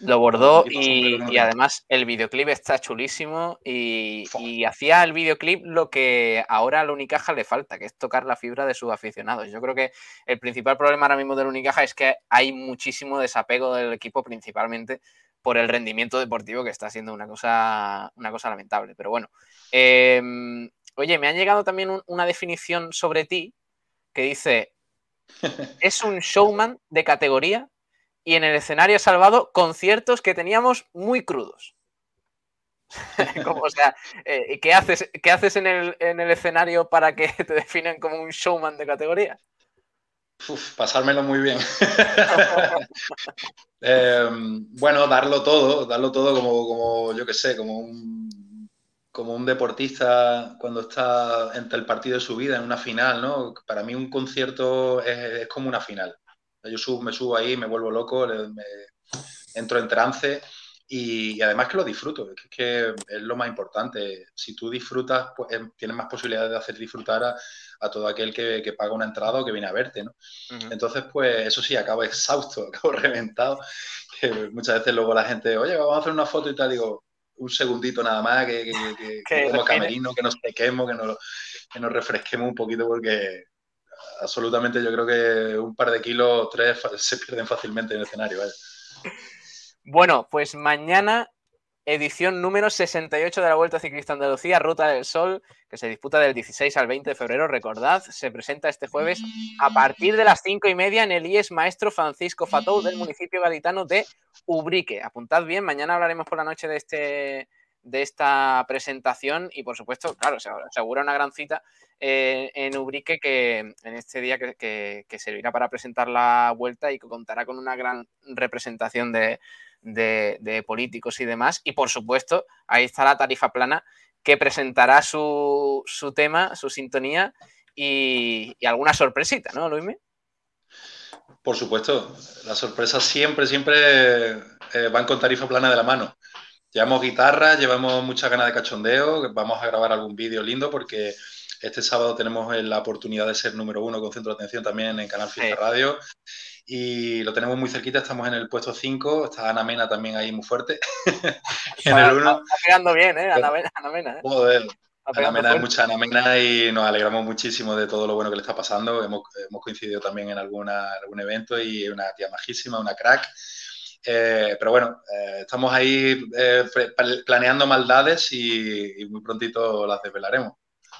Lo bordó y, además el videoclip está chulísimo y, y, hacía el videoclip lo que ahora a la Unicaja le falta, que es tocar la fibra de sus aficionados. Yo creo que el principal problema ahora mismo de la Unicaja es que hay muchísimo desapego del equipo principalmente por el rendimiento deportivo que está siendo una cosa, una cosa lamentable. Pero bueno, em, oye, me ha llegado también una definición sobre ti que dice, es un showman de categoría y en el escenario ha salvado conciertos que teníamos muy crudos. o sea, eh, ¿qué haces, qué haces en, el, en el escenario para que te definen como un showman de categoría? pasármelo muy bien. Em, bueno, darlo todo, darlo todo como, como yo que sé, como un, como un deportista cuando está entre el partido de su vida, en una final, ¿no? Para mí un concierto es, como una final. Yo subo, me subo ahí, me vuelvo loco, me, entro en trance y, además que lo disfruto, es que, es lo más importante. Si tú disfrutas, pues em, tienes más posibilidades de hacer disfrutar a, a todo aquel que, paga una entrada o que viene a verte, ¿no? Entonces, pues eso sí, acabo exhausto, acabo reventado, que muchas veces luego la gente, oye, vamos a hacer una foto y tal, digo, un segundito nada más, que, que, que, como camerino, que nos sequemos, que nos, que nos refresquemos un poquito, porque absolutamente yo creo que un par de kilos, tres, se pierden fácilmente en el escenario. Bueno, pues mañana edición número 68 de la Vuelta Ciclista Andalucía, Ruta del Sol, que se disputa del 16 al 20 de febrero. Recordad, se presenta este jueves a partir de las 5 y media en el IES Maestro Francisco Fatou del municipio gaditano de Ubrique. Apuntad bien, mañana hablaremos por la noche de este de esta presentación y por supuesto, claro, se asegura una gran cita eh, en Ubrique que en este día que servirá para presentar la vuelta y que contará con una gran representación de, de, políticos y demás. Y por supuesto, ahí está la tarifa plana que presentará su, tema, su sintonía y, alguna sorpresita, ¿no, Luisme? Por supuesto, las sorpresas siempre, siempre eh, van con tarifa plana de la mano. Llevamos guitarra, llevamos muchas ganas de cachondeo, vamos a grabar algún vídeo lindo porque este sábado tenemos la oportunidad de ser número uno con centro de atención también en Canal Fiesta Radio. Y lo tenemos muy cerquita, estamos en el puesto 5, está Ana Mena también ahí muy fuerte. en el 1. Está pegando bien, ¿eh? Ana Mena. Ana Mena ¿eh? Joder. Ana Mena es mucha Ana Mena y nos alegramos muchísimo de todo lo bueno que le está pasando. Hemos, hemos coincidido también en alguna, algún evento y una tía majísima, una crack. Eh, pero bueno, eh, estamos ahí eh, planeando maldades y, y, muy prontito las desvelaremos.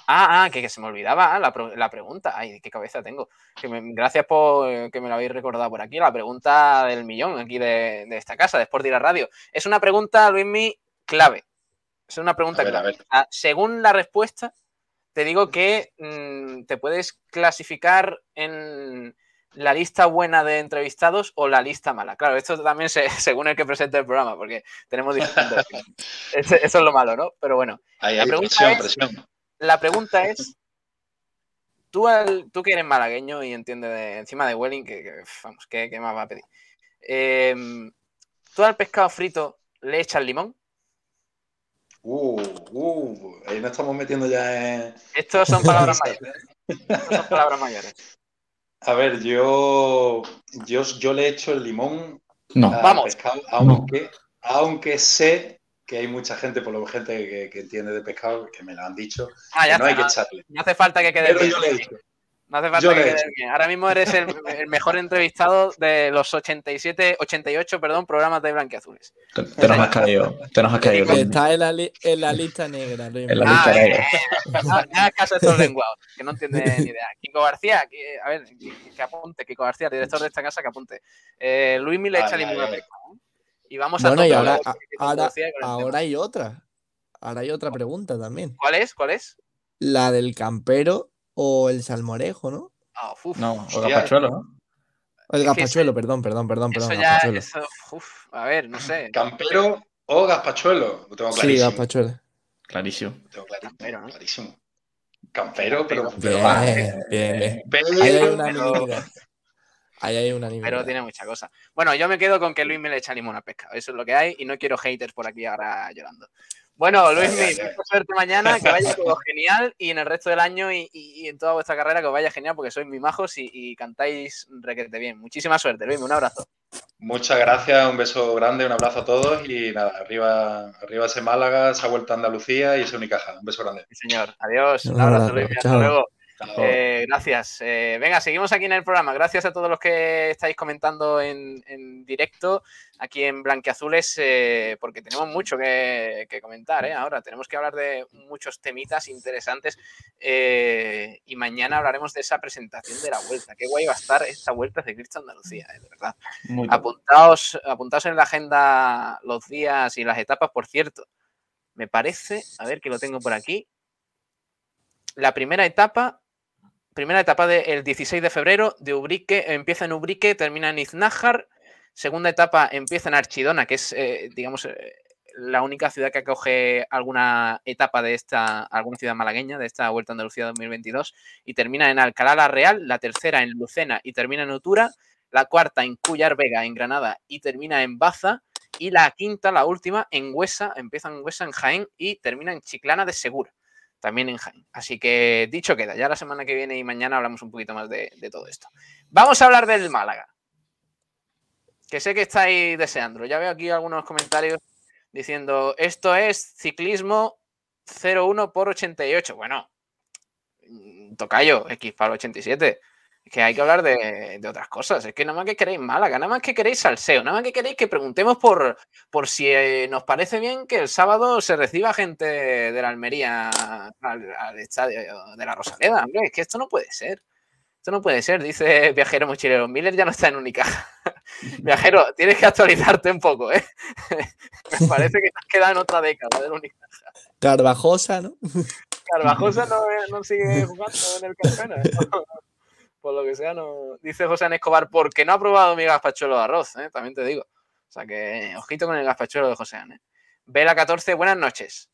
Ah, ah, que, se me olvidaba la, la, pregunta. Ay, qué cabeza tengo. Que gracias por que me lo habéis recordado por aquí. La pregunta del millón aquí de, de esta casa, de Sport la Radio. Es una pregunta, Luismi, clave. Es una pregunta clave. según la respuesta, te digo que mmm, te puedes clasificar en la lista buena de entrevistados o la lista mala. Claro, esto también se, según el que presente el programa, porque tenemos diferentes. eso, es lo malo, ¿no? Pero bueno. Ahí, la, pregunta presión, es, presión. La pregunta es: tú, tú que eres malagueño y entiendes de, encima de Welling, que, que vamos, ¿qué, ¿qué, más va a pedir? Eh, ¿Tú al pescado frito le echas limón? Uh, uh, ahí nos estamos metiendo ya en. Estos son palabras mayores. Estos son palabras mayores. A ver, yo, yo, yo le echo el limón no. a Vamos. pescado, aunque, no. aunque sé que hay mucha gente, por lo menos gente que, que, entiende de pescado, que me lo han dicho, ah, ya que no está, hay que echarle. No hace falta que quede Pero bien. yo le echo. No hace falta Yo que quede bien. Ahora mismo eres el, el, mejor entrevistado de los 87, 88, perdón, programas de Blanquiazules. Te, te nos has caído. Te nos has caído. Está en la, li en la lista negra. Luis. En la Ah, lista eh, negra. ya caso de estos lenguados, que no entiende ni idea. Kiko García, que, a ver, que apunte, Kiko García, director de esta casa, que apunte. Eh, Luis le echa limón a pesca, ¿no? Y vamos a Bueno, y ahora, ahora, el hay otra. Ahora hay otra pregunta también. ¿Cuál es? ¿Cuál es? La del campero o el salmorejo, ¿no? Ah, uf, No, o Hostia. gazpachuelo, ¿no? O el gazpachuelo, perdón, perdón, perdón, perdón. eso ya, gazpachuelo. eso, uf, a ver, no sé. Campero o gazpachuelo. Lo tengo Sí, gazpachuelo. Clarísimo. Lo tengo clarísimo. Campero, ¿no? clarísimo. Campero, pero. Pero Bien, bien. Pero- hay pero- unanimidad. Ahí hay Pero unanimidad. tiene mucha cosa. Bueno, yo me quedo con que Luis me le echa limón a pesca. Eso es lo que hay y no quiero haters por aquí ahora llorando. Bueno, Luis, ay, ay. mucha suerte mañana, que vaya todo genial y en el resto del año y, y- y en toda vuestra carrera que os vaya genial porque sois muy majos y, y cantáis requete bien. Muchísima suerte, Luis, un abrazo. Muchas gracias, un beso grande, un abrazo a todos y nada, arriba, arriba ese Málaga, esa vuelta a Andalucía y ese Unicaja. Un beso grande. Sí, señor. Adiós. Un abrazo, Luis. Hasta luego. Eh, gracias. Eh, venga, seguimos aquí en el programa. Gracias a todos los que estáis comentando en, en directo aquí en Blanqueazules, eh, porque tenemos mucho que, que comentar. ¿eh? Ahora tenemos que hablar de muchos temitas interesantes y mañana hablaremos de esa presentación de la vuelta. Qué guay va a estar esta vuelta de Cristo Andalucía, de verdad. Muy. Apuntaos, apuntaos en la agenda los días y las etapas, por cierto. Me parece, a ver que lo tengo por aquí. La primera etapa, primera etapa del 16 de febrero de Ubrique, empieza en Ubrique, termina en Iznájar. Segunda etapa empieza en Archidona, que es, eh, digamos, eh, la única ciudad que acoge alguna etapa de esta, alguna ciudad malagueña de esta Vuelta a Andalucía 2022 y termina en Alcalá la Real, la tercera en Lucena y termina en Utura, la cuarta en Cuyar Vega, en Granada y termina en Baza y la quinta, la última, en Huesa, empieza en Huesa, en Jaén y termina en Chiclana de Segura, también en Jaén. Así que dicho queda, ya la semana que viene y mañana hablamos un poquito más de, todo esto. Vamos a hablar del Málaga, que sé que estáis deseándolo. Ya veo aquí algunos comentarios diciendo, esto es ciclismo 01 por 88. Bueno, mm, tocayo, X para el 87. Es que hay que hablar de, de otras cosas. Es que nada más que queréis Málaga, nada más que queréis salseo, nada más que queréis que preguntemos por, por si eh, nos parece bien que el sábado se reciba gente de la Almería al, al estadio de la Rosaleda. Hombre, es que esto no puede ser. Esto no puede ser, dice Viajero Mochilero. Miller ya no está en Unicaja. Viajero, tienes que actualizarte un poco, ¿eh? Me parece que te has quedado en otra década del Unicaja. Carvajosa, ¿no? Carvajosa no, no sigue jugando en el Carpena. ¿eh? Por lo que sea, no. Dice José Escobar, porque no ha probado mi gazpachuelo de arroz, ¿eh? también te digo. O sea que, ojito con el gazpachuelo de José ¿eh? Vela 14, buenas noches.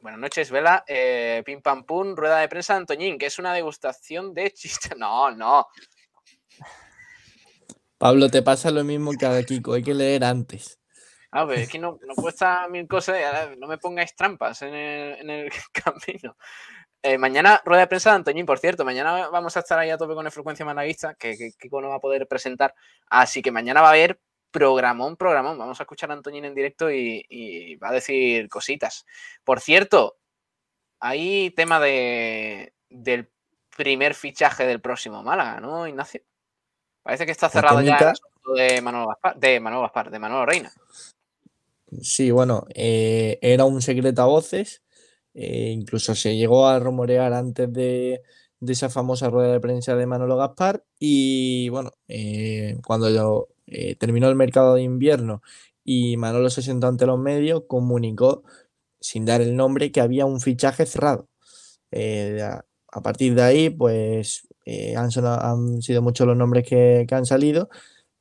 Buenas noches, Vela. Eh, pim pam pum, rueda de prensa Antoñín, que es una degustación de chistes. No, no. Pablo, te pasa lo mismo que a Kiko, hay que leer antes. A ver, es que no, no cuesta mil cosas, no me pongáis trampas en el, en el camino. Eh, mañana rueda de prensa de Antoñín, por cierto. Mañana vamos a estar ahí a tope con la frecuencia managuista, que Kiko no va a poder presentar. Así que mañana va a haber programón, programón. Vamos a escuchar a Antoñín en directo y, va a decir cositas. Por cierto, hay tema de, del primer fichaje del próximo Málaga, ¿no, Ignacio? Parece que está cerrado ya el de Manuel Gaspar, de Manuel Gaspar, de Manuel Reina. Sí, bueno, eh, era un secreto a voces. Eh, incluso se llegó a rumorear antes de, esa famosa rueda de prensa de Manolo Gaspar. Y bueno, eh, cuando yo, terminó el mercado de invierno y Manolo se sentó ante los medios, comunicó, sin dar el nombre, que había un fichaje cerrado. a, partir de ahí, pues han, han, sido muchos los nombres que, que han salido,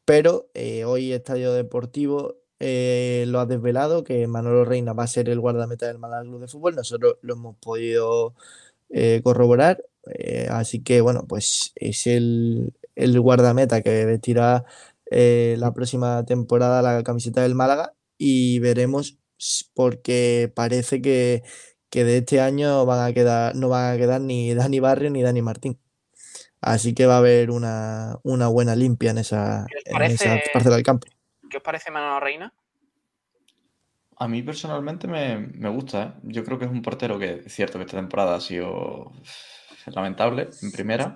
pero hoy Estadio Deportivo eh, lo ha desvelado que Manolo Reina va a ser el guardameta del Málaga Club de Fútbol. Nosotros lo hemos podido eh, corroborar. Eh, así que, bueno, pues es el, guardameta que vestirá la próxima temporada la camiseta del Málaga y veremos porque parece que, de este año van a quedar, no van a quedar ni Dani Barrio ni Dani Martín. Así que va a haber una, buena limpia en esa, en esa parcela del campo. ¿Qué os parece Manolo Reina? A mí personalmente me, gusta. ¿eh? Yo creo que es un portero que cierto que esta temporada ha sido lamentable en primera.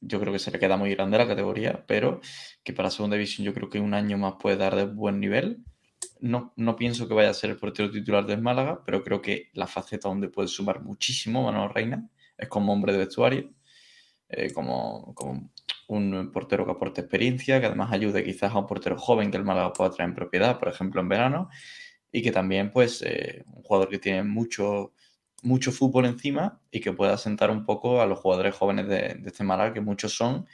Yo creo que se le queda muy grande la categoría, pero que para segunda división yo creo que un año más puede dar de buen nivel. No, no pienso que vaya a ser el portero titular del Málaga, pero creo que la faceta donde puede sumar muchísimo Manolo Reina es como hombre de vestuario, eh, como, como un portero que aporte experiencia, que además ayude quizás a un portero joven que el Málaga pueda traer en propiedad, por ejemplo, en verano, y que también, pues, eh, un jugador que tiene mucho, mucho fútbol encima y que pueda sentar un poco a los jugadores jóvenes de, este Málaga, que muchos son,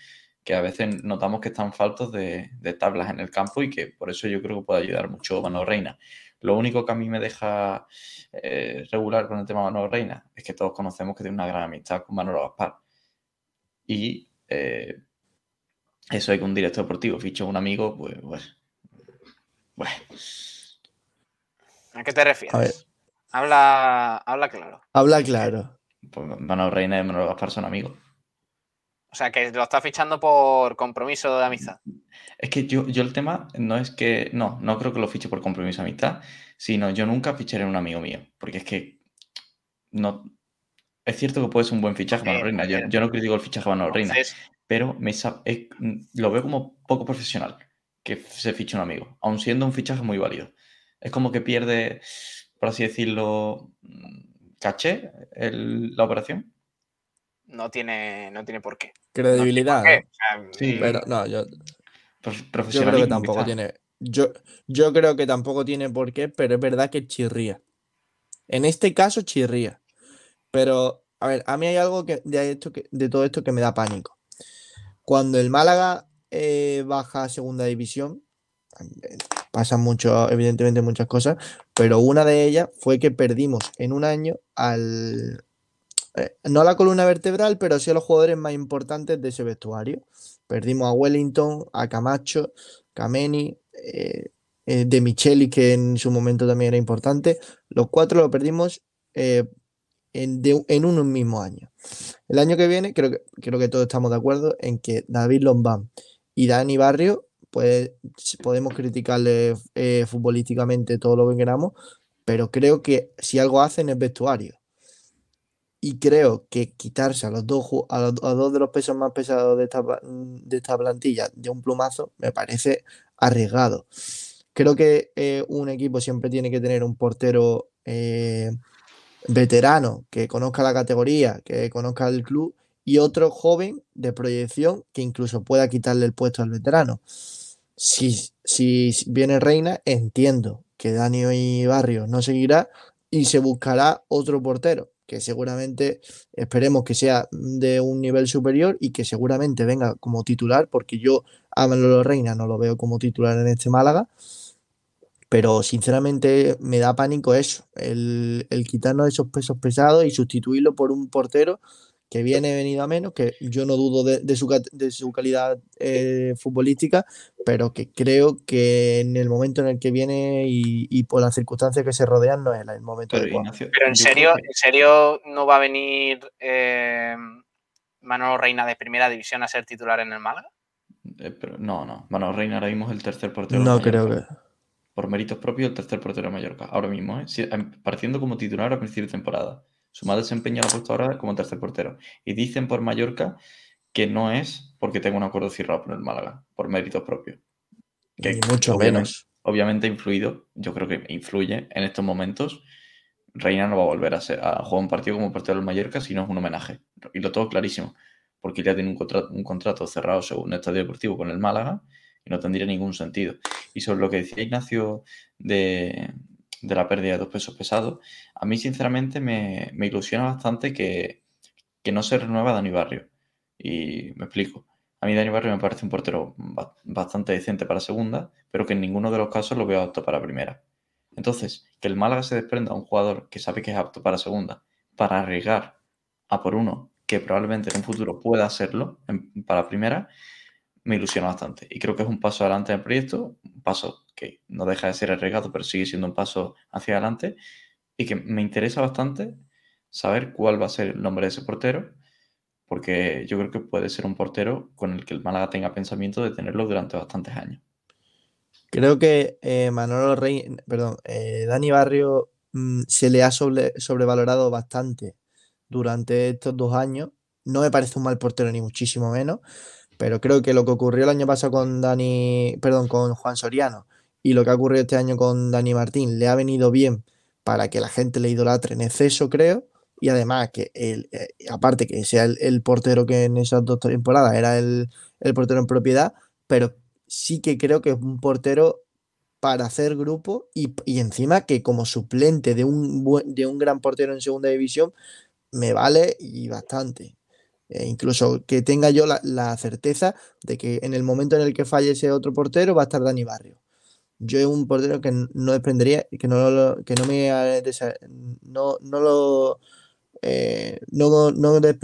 que a veces notamos que están faltos de, tablas en el campo y que por eso yo creo que puede ayudar mucho Mano Reina. Lo único que a mí me deja eh, regular con el tema de Mano Reina es que todos conocemos que tiene una gran amistad con Manolo Gaspar. Y eh, eso hay que un director deportivo ficha un amigo, pues, pues, bueno. ¿A qué te refieres? Habla, habla claro. Habla claro. Pues Manuel Reina y Manuel Gaspar son amigos. O sea, que lo está fichando por compromiso de amistad. Es que yo, yo el tema no es que. No, no creo que lo fiche por compromiso de amistad, sino yo nunca ficharé a un amigo mío. Porque es que. No. Es cierto que puede ser un buen fichaje Manuel Reina. Yo, no critico el fichaje de Manuel Reina pero me, lo veo como poco profesional que se fiche un amigo, aun siendo un fichaje muy válido. Es como que pierde, por así decirlo, caché la operación. No tiene, no tiene por qué. Credibilidad. sí, pero no, yo, yo creo que tampoco tiene. Yo, yo creo que tampoco tiene por qué, pero es verdad que chirría. En este caso chirría. Pero, a ver, a mí hay algo que, de, esto que, de todo esto que me da pánico. Cuando el Málaga eh, baja a segunda división, eh, pasan mucho, evidentemente muchas cosas, pero una de ellas fue que perdimos en un año al, eh, no la columna vertebral, pero sí a los jugadores más importantes de ese vestuario. Perdimos a Wellington, a Camacho, Kameni, de Micheli, que en su momento también era importante. Los cuatro lo perdimos en, un mismo año. El año que viene, creo que, creo que todos estamos de acuerdo en que David Lombán y Dani Barrio, pues podemos criticarle eh, futbolísticamente todo lo que queramos, pero creo que si algo hacen es vestuario. Y creo que quitarse a los dos, a los, dos de los pesos más pesados de esta, de esta plantilla de un plumazo me parece arriesgado. Creo que eh, un equipo siempre tiene que tener un portero eh, veterano que conozca la categoría, que conozca el club y otro joven de proyección que incluso pueda quitarle el puesto al veterano. Si, si viene Reina, entiendo que Dani y no seguirá y se buscará otro portero que seguramente esperemos que sea de un nivel superior y que seguramente venga como titular, porque yo a Manolo Reina no lo veo como titular en este Málaga pero sinceramente me da pánico eso, el, quitarnos esos pesos pesados y sustituirlo por un portero que viene venido a menos, que yo no dudo de, su, de su, calidad eh, futbolística, pero que creo que en el momento en el que viene y, por las circunstancias que se rodean no es el momento pero, pero en serio, ¿en serio no va a venir eh, Manolo Reina de primera división a ser titular en el Málaga? Eh, pero no, no. Manolo Reina ahora mismo es el tercer portero. No creo que. Por méritos propios, el tercer portero de Mallorca. Ahora mismo, ¿eh? Partiendo como titular a principio de temporada. Su madre desempeña la puesto ahora como tercer portero. Y dicen por Mallorca que no es porque tenga un acuerdo cerrado con el Málaga, por méritos propios. Que mucho menos. Obviamente ha influido, yo creo que influye en estos momentos. Reina no va a volver a, ser, a jugar un partido como portero del Mallorca si no es un homenaje. Y lo tengo clarísimo, porque ya tiene un contrato, un contrato cerrado según el Estadio Deportivo con el Málaga y no tendría ningún sentido. Y sobre lo que decía Ignacio de, de la pérdida de dos pesos pesados, a mí sinceramente me, ilusiona bastante que, no se renueva Dani Barrio. Y me explico. A mí Dani Barrio me parece un portero bastante decente para segunda, pero que en ninguno de los casos lo veo apto para primera. Entonces, que el Málaga se desprenda a un jugador que sabe que es apto para segunda, para arriesgar a por uno que probablemente en un futuro pueda hacerlo para primera, me ilusiona bastante. Y creo que es un paso adelante del proyecto, un paso que no deja de ser arriesgado, pero sigue siendo un paso hacia adelante. Y que me interesa bastante saber cuál va a ser el nombre de ese portero, porque yo creo que puede ser un portero con el que el Málaga tenga pensamiento de tenerlo durante bastantes años. Creo que eh, Manolo Rey, perdón, eh, Dani Barrio mm, se le ha sobrevalorado bastante durante estos dos años. No me parece un mal portero, ni muchísimo menos pero creo que lo que ocurrió el año pasado con Dani, perdón, con Juan Soriano y lo que ha ocurrido este año con Dani Martín le ha venido bien para que la gente le idolatre en exceso, creo. Y además que el, eh, aparte que sea el, portero que en esas dos temporadas era el, portero en propiedad, pero sí que creo que es un portero para hacer grupo y, encima que como suplente de un, de un gran portero en segunda división me vale y bastante. Eh, incluso que tenga yo la, certeza de que en el momento en el que falle ese otro portero va a estar Dani Barrio. Yo es un portero que no desprendería, que no, que no me no, no lo eh, no,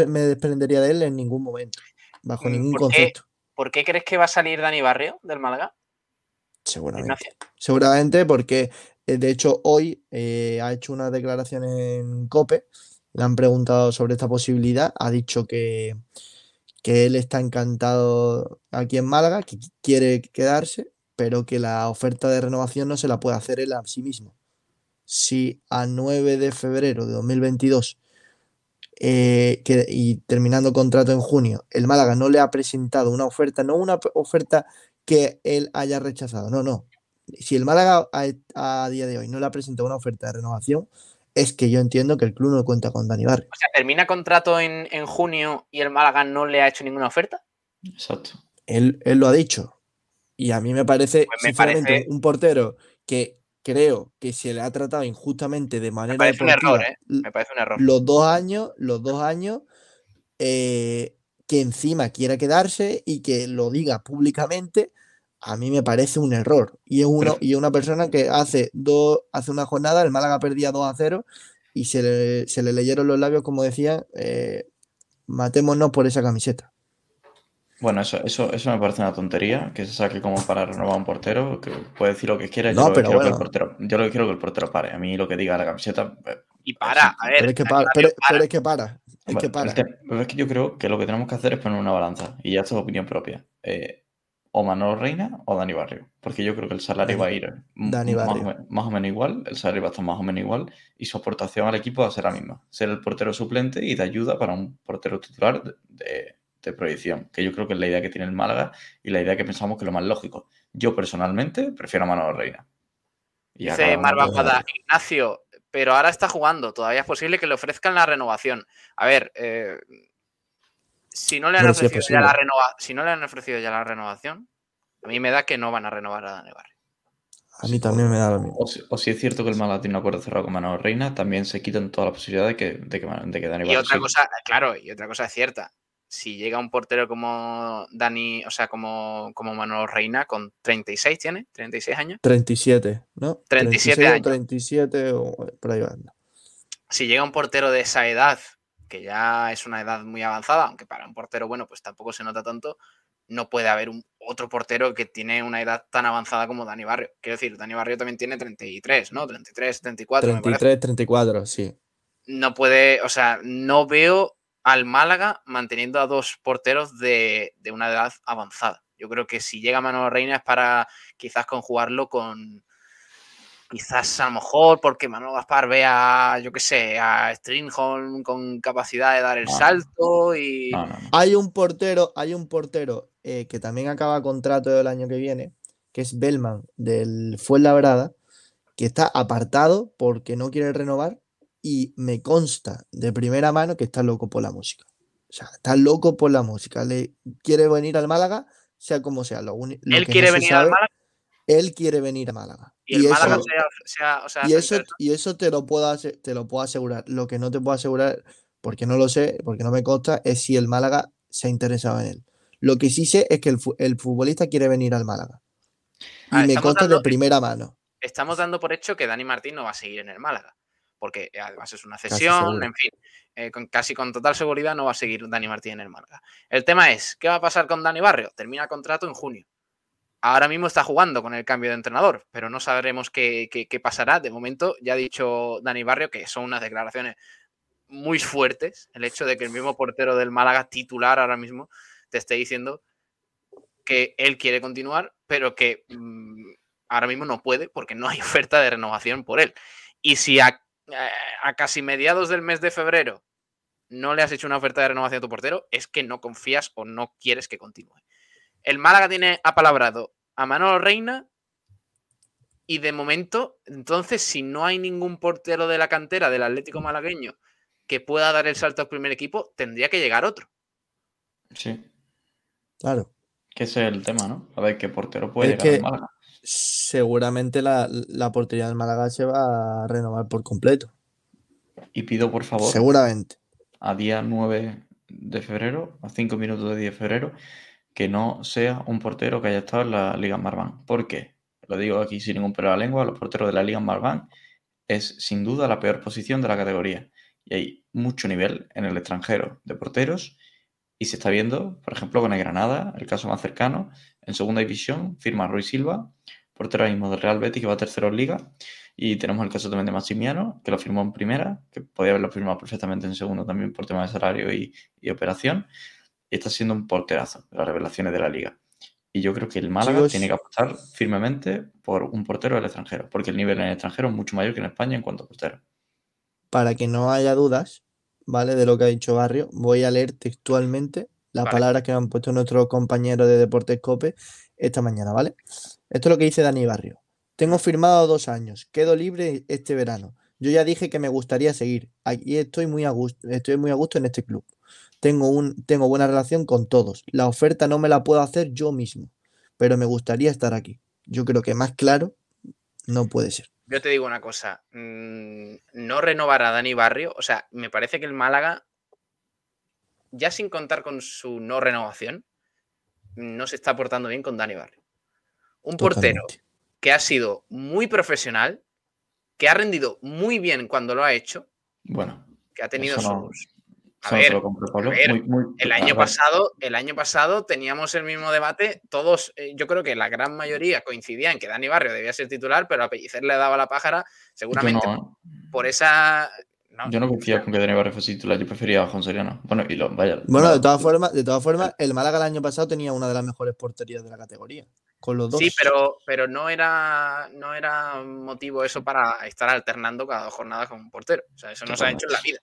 me desprendería de él en ningún momento, bajo mm, ningún concepto. ¿Por qué crees que va a salir Dani Barrio del Málaga? Seguramente. Seguramente porque, eh, de hecho, hoy ha hecho una declaración en COPE le han preguntado sobre esta posibilidad, ha dicho que, que él está encantado aquí en Málaga, que quiere quedarse, pero que la oferta de renovación no se la puede hacer él a sí mismo. Si a 9 de febrero de 2022 eh, y terminando contrato en junio, el Málaga no le ha presentado una oferta, no una oferta que él haya rechazado, no, no. Si el Málaga a, a día de hoy no le ha presentado una oferta de renovación, es que yo entiendo que el club no cuenta con Dani Barrio. O sea, termina contrato en, junio y el Málaga no le ha hecho ninguna oferta. Exacto. Él, lo ha dicho. Y a mí me parece, pues un portero que creo que se le ha tratado injustamente de manera. Me parece un error, ¿eh? Me parece un error. Los dos años, los dos años, eh, que encima quiera quedarse y que lo diga públicamente a mí me parece un error. Y es uno, y una persona que hace dos, hace una jornada, el Málaga perdía 2 a 0 y se le, leyeron los labios, como decía, eh, matémonos por esa camiseta. Bueno, eso, eso, eso me parece una tontería, que se saque como para renovar un portero, que puede decir lo que quiera. No, yo, pero lo que el portero, yo lo que quiero que el portero pare. A mí lo que diga la camiseta. Eh, y para, a ver. Pero es que para, pero, es que para. Es que para. pero es que yo creo que lo que tenemos que hacer es poner una balanza, y ya esto es opinión propia. Eh, o Manolo Reina o Dani Barrio. Porque yo creo que el salario va a ir más, o menos igual, el salario va a estar más o menos igual y su aportación al equipo va a ser la misma. Ser el portero suplente y de ayuda para un portero titular de, proyección, que yo creo que es la idea que tiene el Málaga y la idea que pensamos que es lo más lógico. Yo personalmente prefiero a Manolo Reina. Dice Marvajada, Ignacio, pero ahora está jugando, todavía es posible que le ofrezcan la renovación. A ver, eh, si no le han ofrecido ya la si no le han ofrecido ya la renovación, a mí me da que no van a renovar a Dani Barrio. A mí también me da lo mismo. O si, es cierto que el Málaga tiene un acuerdo cerrado con Manolo Reina, también se quitan toda la posibilidad de que, de que, Dani Barrio. Y otra cosa, claro, y otra cosa es cierta. Si llega un portero como Dani, o sea, como, como Manolo Reina, con 36 tiene, 36 años. 37, ¿no? 37 años. 37 o por ahí va. Si llega un portero de esa edad que ya es una edad muy avanzada, aunque para un portero, bueno, pues tampoco se nota tanto, no puede haber un, otro portero que tiene una edad tan avanzada como Dani Barrio. Quiero decir, Dani Barrio también tiene 33, ¿no? 33, 34. 33, 34, sí. No puede, o sea, no veo al Málaga manteniendo a dos porteros de, de una edad avanzada. Yo creo que si llega Manolo Reina es para quizás conjugarlo con, quizás a lo mejor porque Manuel Gaspar vea, yo qué sé, a Stringholm con capacidad de dar el salto y... hay un portero, hay un portero eh, que también acaba contrato el año que viene, que es Bellman del Fuenlabrada, que está apartado porque no quiere renovar y me consta de primera mano que está loco por la música. O sea, está loco por la música. Le quiere venir al Málaga, sea como sea. Lo, Él quiere venir al Málaga él quiere venir a Málaga. Y, eso, y, eso, te lo, puedo, te lo puedo asegurar. Lo que no te puedo asegurar, porque no lo sé, porque no me consta, es si el Málaga se ha interesado en él. Lo que sí sé es que el, futbolista quiere venir al Málaga. Y me consta de primera mano. Estamos dando por hecho que Dani Martín no va a seguir en el Málaga. Porque además es una cesión, en fin. Eh, con, casi con total seguridad no va a seguir Dani Martín en el Málaga. El tema es, ¿qué va a pasar con Dani Barrio? Termina contrato en junio ahora mismo está jugando con el cambio de entrenador, pero no sabremos qué, pasará. De momento, ya ha dicho Dani Barrio que son unas declaraciones muy fuertes. El hecho de que el mismo portero del Málaga titular ahora mismo te esté diciendo que él quiere continuar, pero que mm, ahora mismo no puede porque no hay oferta de renovación por él. Y si a, eh, a casi mediados del mes de febrero no le has hecho una oferta de renovación a tu portero, es que no confías o no quieres que continúe. El Málaga tiene apalabrado a Manolo Reina y de momento, entonces, si no hay ningún portero de la cantera del Atlético malagueño que pueda dar el salto al primer equipo, tendría que llegar otro. Sí. Claro. Que ese es el tema, ¿no? A ver qué portero puede llegar al Málaga. Seguramente la, la portería del Málaga se va a renovar por completo. Y pido, por favor. Seguramente. A día 9 de febrero, a 5 minutos de 10 de febrero, que no sea un portero que haya estado en la Liga Marván. ¿Por qué? Lo digo aquí sin ningún pelo a la lengua, los porteros de la Liga Marván es sin duda la peor posición de la categoría. Y hay mucho nivel en el extranjero de porteros y se está viendo, por ejemplo, con el Granada, el caso más cercano, en segunda división, firma Ruiz Silva, portero mismo del Real Betis que va a tercero en liga. Y tenemos el caso también de Massimiano, que lo firmó en primera, que podía haberlo firmado perfectamente en segundo también por tema de salario y, operación está siendo un porterazo las revelaciones de la liga. Y yo creo que el Málaga tiene que apostar firmemente por un portero del extranjero, porque el nivel en el extranjero es mucho mayor que en España en cuanto a portero. Para que no haya dudas, ¿vale? De lo que ha dicho Barrio, voy a leer textualmente las palabras que me han puesto nuestros compañeros de Deportes Cope esta mañana, ¿vale? Esto es lo que dice Dani Barrio. Tengo firmado dos años, quedo libre este verano. Yo ya dije que me gustaría seguir. Aquí estoy muy a gusto, estoy muy a gusto en este club. Tengo, un, tengo buena relación con todos. La oferta no me la puedo hacer yo mismo, pero me gustaría estar aquí. Yo creo que más claro no puede ser. Yo te digo una cosa, mm, no renovar a Dani Barrio, o sea, me parece que el Málaga, ya sin contar con su no renovación, no se está portando bien con Dani Barrio. Un portero que ha sido muy profesional, que ha rendido muy bien cuando lo ha hecho. Bueno, que ha tenido sus, el año pasado, el año pasado teníamos el mismo debate. Todos, eh, yo creo que la gran mayoría coincidían en que Dani Barrio debía ser titular, pero a Pellicer le daba la pájara, seguramente ¿eh? por esa. yo no confía con que Dani Barrio fuese titular, yo prefería a Juan Soriano. Bueno, y lo, vaya. Bueno, de todas formas, de todas formas, el Málaga el año pasado tenía una de las mejores porterías de la categoría. Con los dos. Sí, pero, pero no, era, no era motivo eso para estar alternando cada dos jornadas con un portero. O sea, eso no se ha hecho en la vida.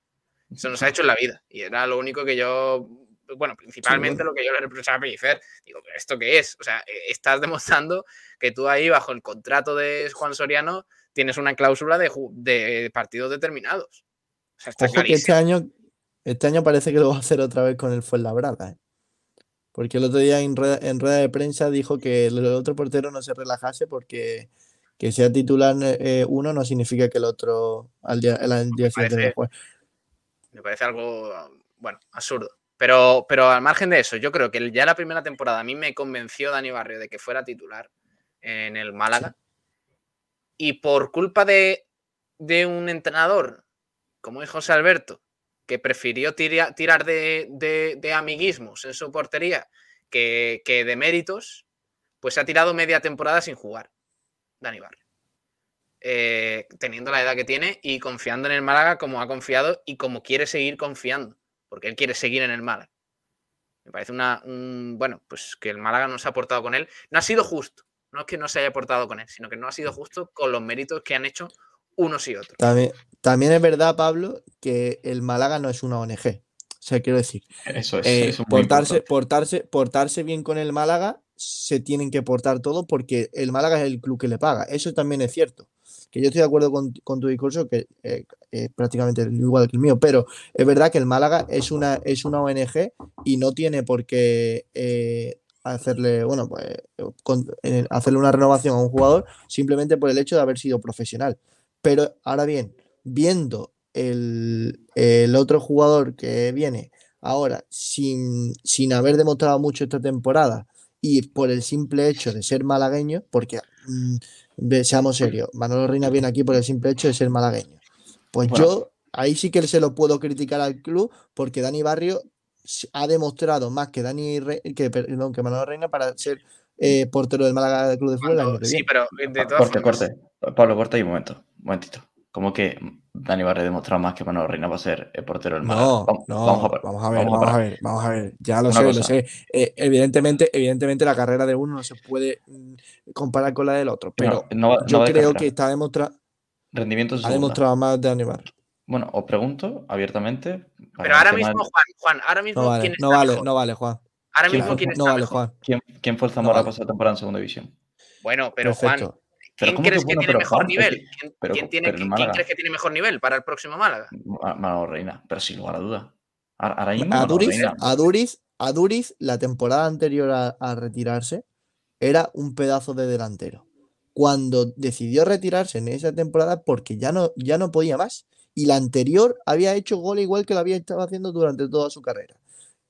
Eso nos ha hecho en la vida. Y era lo único que yo, bueno, principalmente lo que yo le reprochaba a Pellicer. Digo, ¿pero esto qué es? O sea, e, estás demostrando que tú ahí, bajo el contrato de Juan Soriano, tienes una cláusula de, de partidos determinados. O sea, está que este año, este año parece que lo va a hacer otra vez con el Fuenlabrada. ¿eh? Porque el otro día en rueda, en rueda, de prensa dijo que el otro portero no se relajase porque que sea titular eh, uno no significa que el otro al día, el día siguiente no me parece algo, bueno, absurdo. Pero, pero al margen de eso, yo creo que ya la primera temporada a mí me convenció Dani Barrio de que fuera titular en el Málaga. Y por culpa de, un entrenador como es José Alberto, que prefirió tirar de, amiguismos en su portería que, de méritos, pues ha tirado media temporada sin jugar, Dani Barrio. Eh, teniendo la edad que tiene y confiando en el Málaga como ha confiado y como quiere seguir confiando, porque él quiere seguir en el Málaga. Me parece una, bueno, pues que el Málaga no se ha portado con él. No ha sido justo, no es que no se haya portado con él, sino que no ha sido justo con los méritos que han hecho unos y otros. También, también es verdad, Pablo, que el Málaga no es una ONG. O sea, quiero decir, eso es, eh, portarse, portarse, portarse bien con el Málaga se tienen que portar todo porque el Málaga es el club que le paga. Eso también es cierto. Que yo estoy de acuerdo con, tu discurso, que eh, es prácticamente igual que el mío, pero es verdad que el Málaga es una, es una ONG y no tiene por qué eh, hacerle, bueno, pues hacerle una renovación a un jugador simplemente por el hecho de haber sido profesional. Pero ahora bien, viendo el, otro jugador que viene ahora sin, sin, haber demostrado mucho esta temporada y por el simple hecho de ser malagueño, porque seamos serios, Manolo Reina viene aquí por el simple hecho de ser malagueño. Pues yo ahí sí que se lo puedo criticar al club porque Dani Barrio ha demostrado más que Dani que, perdón, que Manolo Reina para ser eh, portero del Málaga del Club de Fútbol. sí, pero de todas corte, corte. Pablo, corta ahí un momento. Un momentito. Como que Dani Barrio ha demostrado más que Manolo Reina va a ser el portero del Málaga. No, vamos, no, vamos, a, ver, vamos, a, ver, vamos a ver, Ya lo sé, lo sé. Eh, evidentemente, evidentemente la carrera de uno no se puede mm, comparar con la del otro, pero yo creo que está demostrado. Rendimientos ha demostrado más de Dani Barrio. Bueno, os pregunto abiertamente. Pero ahora mismo, Juan, Juan, ahora mismo. No vale, no vale, no vale, Juan. Ahora mismo, ¿quién está no vale, Juan. ¿Quién, quién fue el Zamora no vale. temporada en segunda división? Bueno, pero Juan, ¿quién crees que, tiene mejor nivel? ¿Quién, tiene, ¿quién crees que tiene mejor nivel para el próximo Málaga? Manolo Reina, pero sin lugar a duda. Ahora mismo, a, a Duriz, la temporada anterior a, retirarse, era un pedazo de delantero. Cuando decidió retirarse en esa temporada, porque ya no, ya no podía más. Y la anterior había hecho gol igual que lo había estado haciendo durante toda su carrera.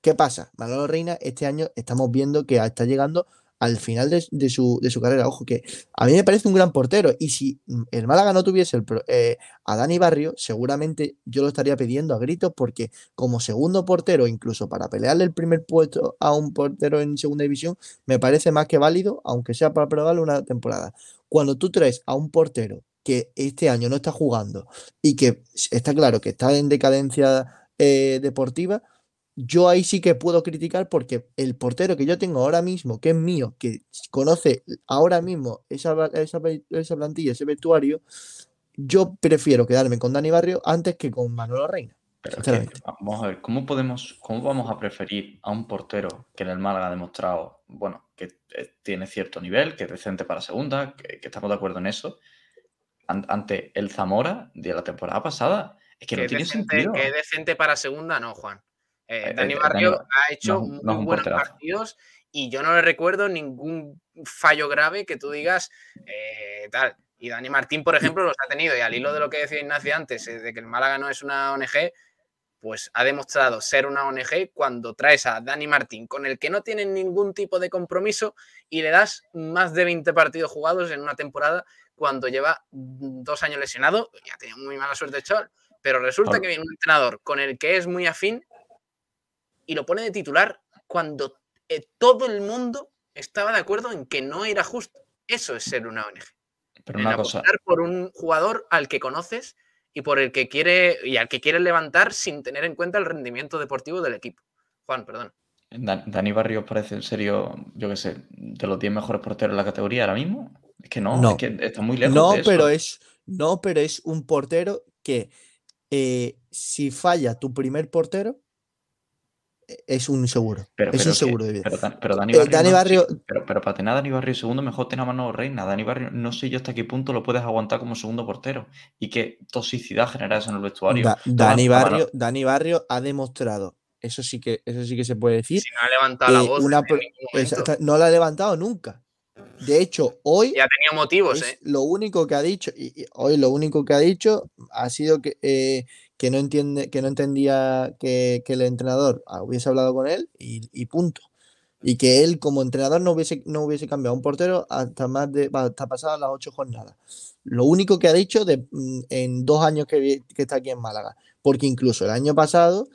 ¿Qué pasa? Manolo Reina este año estamos viendo que está llegando al final de, su, carrera. Ojo, que a mí me parece un gran portero. Y si el Málaga no tuviese eh, a Dani Barrio, seguramente yo lo estaría pidiendo a gritos porque como segundo portero, incluso para pelearle el primer puesto a un portero en segunda división, me parece más que válido, aunque sea para probarle una temporada. Cuando tú traes a un portero que este año no está jugando y que está claro que está en decadencia eh, deportiva, yo ahí sí que puedo criticar porque el portero que yo tengo ahora mismo, que es mío, que conoce ahora mismo esa, esa, plantilla, ese vestuario, yo prefiero quedarme con Dani Barrio antes que con Manuel Reina. vamos a ver, ¿cómo podemos, cómo vamos a preferir a un portero que en el Málaga ha demostrado, bueno, que eh, tiene cierto nivel, que es decente para segunda, que, estamos de acuerdo en eso, ante el Zamora de la temporada pasada? Es que, no tiene sentido. Que es decente para segunda, no, Juan. Eh, eh, Dani eh, Barrio ha hecho muy buenos partidos y yo no le recuerdo ningún fallo grave que tú digas tal. Y Dani Martín, por ejemplo, los ha tenido. Y al hilo de lo que decía Ignacio antes, de que el Málaga no es una ONG, pues ha demostrado ser una ONG cuando traes a Dani Martín, con el que no tienen ningún tipo de compromiso, y le das más de 20 partidos jugados en una temporada cuando lleva dos años lesionado. Ya tenido muy mala suerte chaval. Pero resulta que viene un entrenador con el que es muy afín y lo pone de titular cuando eh, todo el mundo estaba de acuerdo en que no era justo. Eso es ser una ONG. Pero una cosa... por un jugador al que conoces y por el que quiere y al que quiere levantar sin tener en cuenta el rendimiento deportivo del equipo. Juan, perdón. Dani Barrios parece en serio, yo qué sé, de los 10 mejores porteros de la categoría ahora mismo. Es que no, es que está muy lejos. No, pero es, no, pero es un portero que eh, si falla tu primer portero, es un seguro. Pero, es un seguro de vida. Pero, Dani Barrio. pero, para tener a Dani Barrio segundo, mejor tener a Manolo Reina. Dani Barrio, no sé yo hasta qué punto lo puedes aguantar como segundo portero. Y qué toxicidad genera eso en el vestuario. Dani, Barrio, Dani Barrio ha demostrado. Eso sí que, eso sí que se puede decir. Si no ha levantado la voz. no la ha levantado nunca. De hecho, hoy. Ya tenía motivos, ¿eh? Lo único que ha dicho, y, hoy lo único que ha dicho ha sido que, eh, que no entiende, que no entendía que, el entrenador hubiese hablado con él y, punto. Y que él como entrenador no hubiese, no hubiese cambiado un portero hasta más de hasta pasadas las ocho jornadas. Lo único que ha dicho de, mm, en dos años que, está aquí en Málaga. porque incluso el año pasado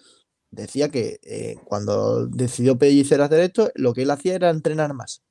decía que eh, cuando decidió Pellicer hacer esto, lo que él hacía era entrenar más.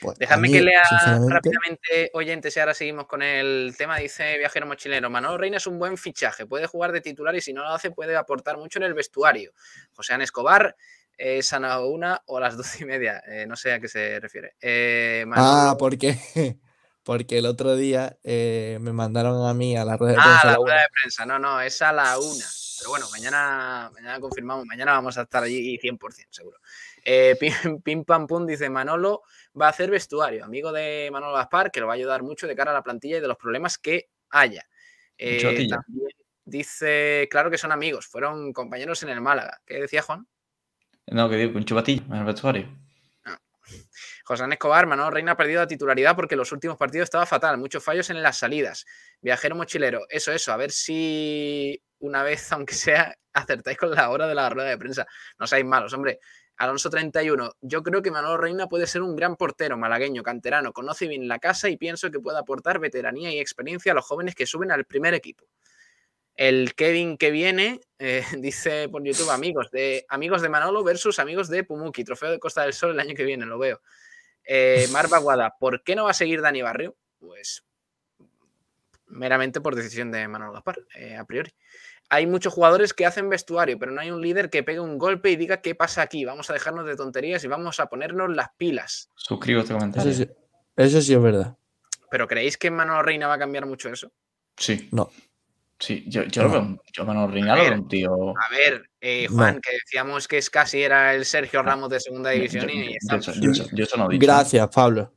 Pues Dejadme que lea rápidamente, oyentes, y ahora seguimos con el tema. Dice Viajero Mochilero: Manolo Reina es un buen fichaje, puede jugar de titular y si no lo hace, puede aportar mucho en el vestuario. José An Escobar, es a una o a las doce y media, eh, no sé a qué se refiere. Eh, ah, porque, porque el otro día eh, me mandaron a mí a la rueda de prensa. Ah, la, rueda de prensa, no, no, es a la una. Pero bueno, mañana, mañana confirmamos, mañana vamos a estar allí 100%, seguro. Pim, Pim, Pam Pum dice Manolo va a hacer vestuario, amigo de Manolo Gaspar, que lo va a ayudar mucho de cara a la plantilla y de los problemas que haya. también dice, claro que son amigos, fueron compañeros en el Málaga. ¿Qué decía Juan? No, que digo, un chupatillo en el vestuario. Ah. José Escobar, Manolo Reina ha perdido la titularidad porque en los últimos partidos estaba fatal, muchos fallos en las salidas. Viajero mochilero, eso, eso, a ver si una vez, aunque sea, acertáis con la hora de la rueda de prensa. No seáis malos, hombre. Alonso 31, yo creo que Manolo Reina puede ser un gran portero malagueño, canterano, conoce bien la casa y pienso que puede aportar veteranía y experiencia a los jóvenes que suben al primer equipo. El Kevin que viene eh, dice por YouTube amigos de amigos de Manolo versus amigos de Pumuki, trofeo de Costa del Sol el año que viene, lo veo. Eh, Mar Baguada, ¿por qué no va a seguir Dani Barrio? Pues meramente por decisión de Manolo Gaspar, eh, a priori. Hay muchos jugadores que hacen vestuario, pero no hay un líder que pegue un golpe y diga qué pasa aquí. Vamos a dejarnos de tonterías y vamos a ponernos las pilas. Suscribo este comentario. Eso sí, eso sí es verdad. ¿Pero creéis que Manolo Reina va a cambiar mucho eso? Sí. No. Sí, yo, yo lo veo, yo Manolo Reina lo veo un tío. A ver, eh, Juan, que decíamos que es casi era el Sergio Ramos de segunda división y yo, eso no he dicho. Gracias, Pablo.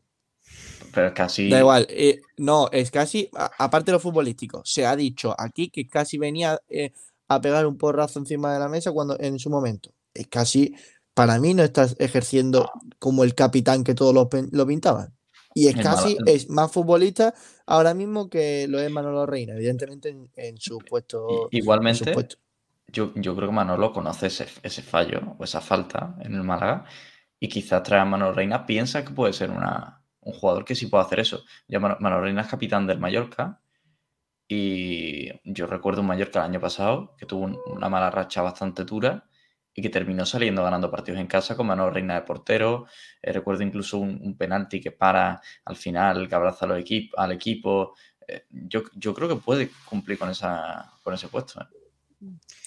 Pero es casi. Da igual, eh, no, es casi, aparte de lo futbolístico, se ha dicho aquí que casi venía eh, a pegar un porrazo encima de la mesa cuando en su momento. Es casi, para mí, no estás ejerciendo como el capitán que todos lo, lo pintaban. Y es casi, es más futbolista ahora mismo que lo es Manolo Reina, evidentemente en, su puesto. Igualmente, Yo, yo, creo que Manolo conoce ese, ese, fallo o esa falta en el Málaga y quizás trae a Manolo Reina, piensa que puede ser una, un jugador que sí puede hacer eso. Ya Manolo Reina es capitán del Mallorca y yo recuerdo un Mallorca el año pasado que tuvo una mala racha bastante dura y que terminó saliendo ganando partidos en casa con Manolo Reina de portero. Eh, recuerdo incluso un, penalti que para al final, que abraza al equipo. Eh, yo, yo, creo que puede cumplir con, esa, con ese puesto. ¿eh?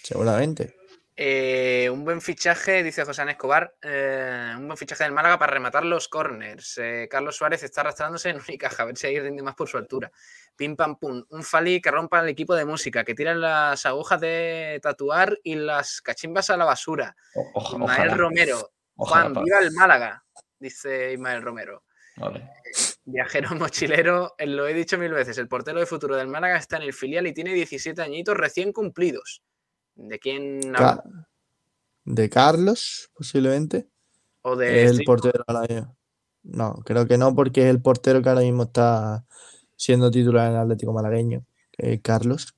Seguramente. Un buen fichaje, dice José Escobar, un buen fichaje del Málaga para rematar los corners. Carlos Suárez está arrastrándose en Unicaja, a ver si ahí rinde más por su altura. Pim pam pum. Un Fali que rompa el equipo de música, que tira las agujas de tatuar y las cachimbas a la basura. Ismael Romero. Juan, viva el Málaga, dice Ismael Romero. Viajero mochilero, eh, lo he dicho mil veces, el portero de futuro del Málaga está en el filial y tiene 17 añitos recién cumplidos. ¿De quién ¿De Carlos, posiblemente? ¿O de el portero No, creo que no, porque es el portero que ahora mismo está siendo titular en el Atlético Malagueño, eh, Carlos.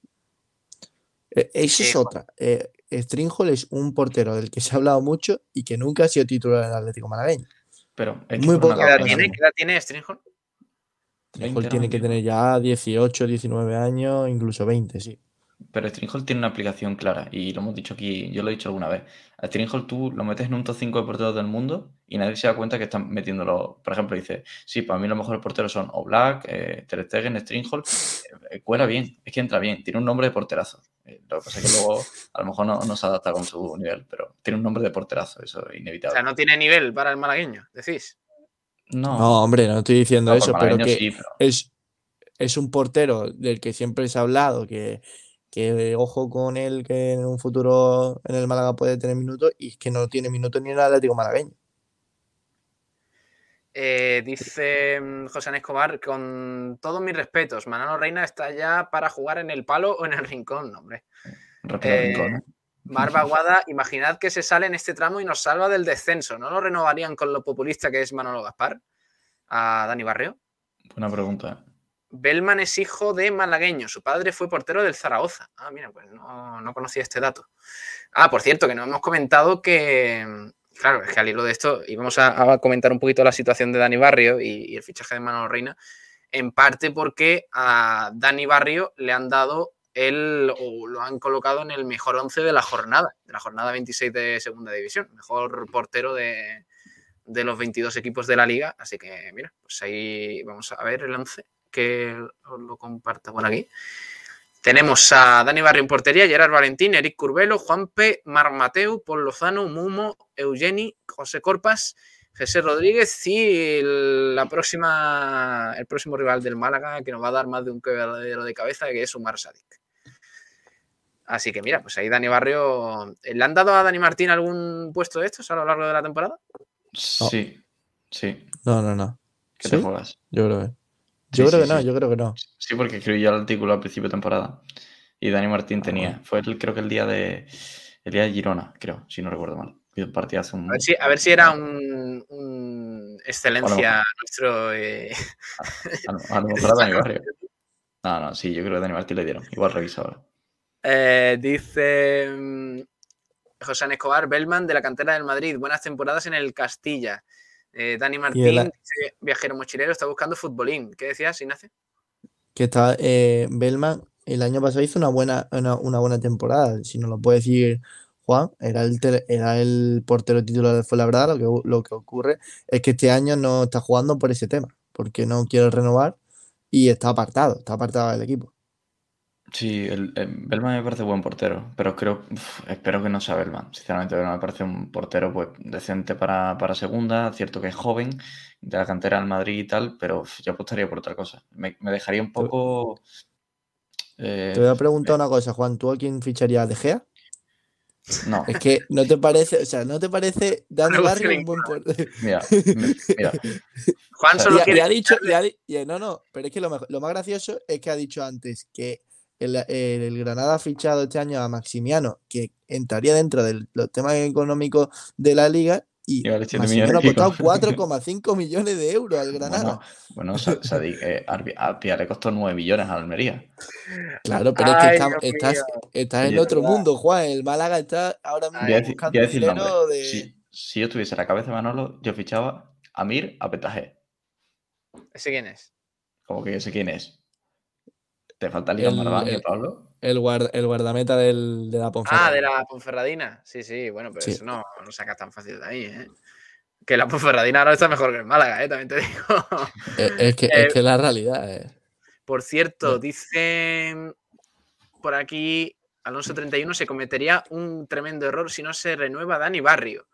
Eh, eso es otra. Eh, Stringhol es un portero del que se ha hablado mucho y que nunca ha sido titular en el Atlético Malagueño. Pero Muy ¿Qué, edad tiene? ¿Qué edad tiene Stringhol? Stringhol tiene que tener ya 18, 19 años, incluso 20, sí. Pero Stringhall tiene una aplicación clara y lo hemos dicho aquí, yo lo he dicho alguna vez. A Stringhall tú lo metes en un top 5 de porteros del mundo y nadie se da cuenta que están metiéndolo. Por ejemplo, dice, sí, para mí los mejores porteros son Oblak, eh, Ter Stegen, Stringhall. Eh, cuela bien, es que entra bien, tiene un nombre de porterazo. Eh, lo que pasa es que luego a lo mejor no, se adapta con su nivel, pero tiene un nombre de porterazo, eso es inevitable. O sea, no tiene nivel para el malagueño, decís. No, no hombre, no estoy diciendo eso, pero que Es, es un portero del que siempre se ha hablado, que que ojo con él que en un futuro en el Málaga puede tener minutos y es que no tiene minutos ni en el Atlético Malagueño. Eh, dice mm, José Escobar, con todos mis respetos, Manolo Reina está ya para jugar en el palo o en el rincón, hombre. Eh, ¿eh? Marva Guada, imaginad que se sale en este tramo y nos salva del descenso. ¿No lo renovarían con lo populista que es Manolo Gaspar? A Dani Barrio. Buena pregunta. Bellman es hijo de malagueño. Su padre fue portero del Zaragoza. Ah, mira, pues no, conocía este dato. Ah, por cierto, que nos hemos comentado que. Claro, es que al hilo de esto íbamos a, a comentar un poquito la situación de Dani Barrio y, el fichaje de Manolo Reina. En parte porque a Dani Barrio le han dado él lo han colocado en el mejor 11 de la jornada, de la jornada 26 de segunda división, mejor portero de, de los 22 equipos de la liga. Así que, mira, pues ahí vamos a ver el 11 que os lo comparto por aquí. Tenemos a Dani Barrio en portería, Gerard Valentín, Eric Curbelo, Juanpe, Mar Mateu, Paul Lozano, Mumo, Eugeni, José Corpas, José Rodríguez y la próxima, el próximo rival del Málaga que nos va a dar más de un quebradero de cabeza, que es Umar Sadik. Así que mira, pues ahí Dani Barrio. ¿Le han dado a Dani Martín algún puesto de estos a lo largo de la temporada? Sí, sí. No, no, no. ¿Qué te juegas? Yo creo que. Yo creo que no, yo creo que no. Sí, porque escribí el artículo al principio de temporada. Y Dani Martín ah, tenía. Fue el, creo que el día de. El día de Girona, creo, si no recuerdo mal. Partidazo un... a, ver si, a ver si era un, excelencia nuestro. Eh... A, lo mejor a Dani Barrio. No, no, sí, yo creo que Dani Martín le dieron. Igual revisa ahora. Eh, dice mm, José Escobar, Bellman de la cantera del Madrid. Buenas temporadas en el Castilla. Eh, Dani Martín, viajero mochilero, está buscando futbolín. ¿Qué decías, Ignacio? Que está eh, Bellman el año pasado hizo una buena, una, buena temporada. Si no lo puede decir Juan, era el, era el portero titular de Fuenlabrada. Lo que, lo que ocurre es que este año no está jugando por ese tema, porque no quiere renovar y está apartado, está apartado del equipo. Sí, el, Belman me parece buen portero, pero creo, espero que no sea Belman. Sinceramente, me parece un portero pues decente para, segunda, cierto que es joven, de la cantera del Madrid y tal, pero yo apostaría por otra cosa. Me, dejaría un poco. Eh, te voy a preguntar una cosa, Juan, ¿tú a quién ficharías de Gea? No. Es que no te parece, o sea, no te parece Dani Barrio un buen portero. Mira, mira. Juan solo quiere. ha dicho, no, no, pero es que lo, lo más gracioso es que ha dicho antes que el, Granada ha fichado este año a Maximiano, que entraría dentro de los temas económicos de la liga, y Maximiano ha costado 4,5 millones de euros al Granada. Bueno, bueno Sadik, eh, le costó 9 millones a Almería. Claro, pero es que estás, estás, en otro mundo, Juan. El Málaga está ahora mismo buscando dinero de... Si, si, yo tuviese la cabeza de Manolo, yo fichaba a Mir a Petajé. ¿Ese quién es? Como que yo sé quién es. Te falta el, Pablo. El, el guardameta del, de la Ponferradina. Ah, de la Ponferradina. Sí, sí, bueno, pero eso no, no saca tan fácil de ahí, ¿eh? Que la Ponferradina ahora está mejor que el Málaga, ¿eh? También te digo. Eh, es, que, es que la realidad es. Por cierto, dicen por aquí Alonso 31 se cometería un tremendo error si no se renueva Dani Barrio.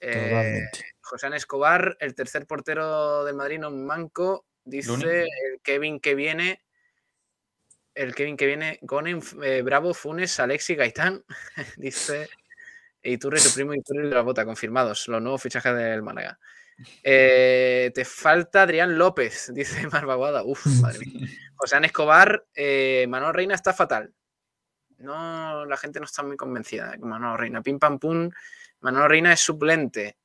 Eh, José Escobar, el tercer portero del Madrid, no manco, dice Kevin que viene el Kevin que viene, Gonen, eh, Bravo, Funes, Alexi, Gaitán, dice Iturri, su primo Iturri de la bota, confirmados, los nuevos fichajes del Málaga. Eh, te falta Adrián López, dice Marvaguada. Uf, madre mía. José Escobar, eh, Manuel Reina está fatal. No, la gente no está muy convencida con Manuel Reina. Pim pam pum. Manuel Reina es suplente.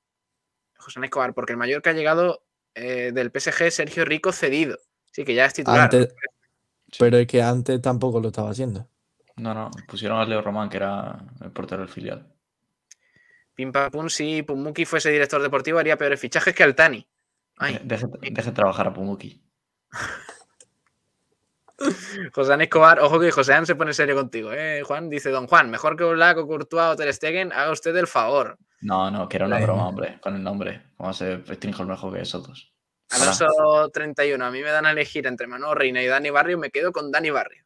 José Escobar, porque el mayor que ha llegado del PSG es Sergio Rico cedido. Sí, que ya es titular. Pero es que antes tampoco lo estaba haciendo. No, no, pusieron a Leo Román, que era el portero del filial. Pim pum, si Pumuki fuese director deportivo, haría peores fichajes que Altani. Ay. Deje, deje trabajar a Pumuki. José Escobar, ojo que José se pone serio contigo, ¿eh? Juan dice, don Juan, mejor que Black o Courtois o Ter Stegen, haga usted el favor. No, no, que era una broma, hombre, con el nombre. ¿Cómo se restringe mejor que esos dos? Alonso 31, a mí me dan a elegir entre Manuel Reina y Dani Barrio, me quedo con Dani Barrio.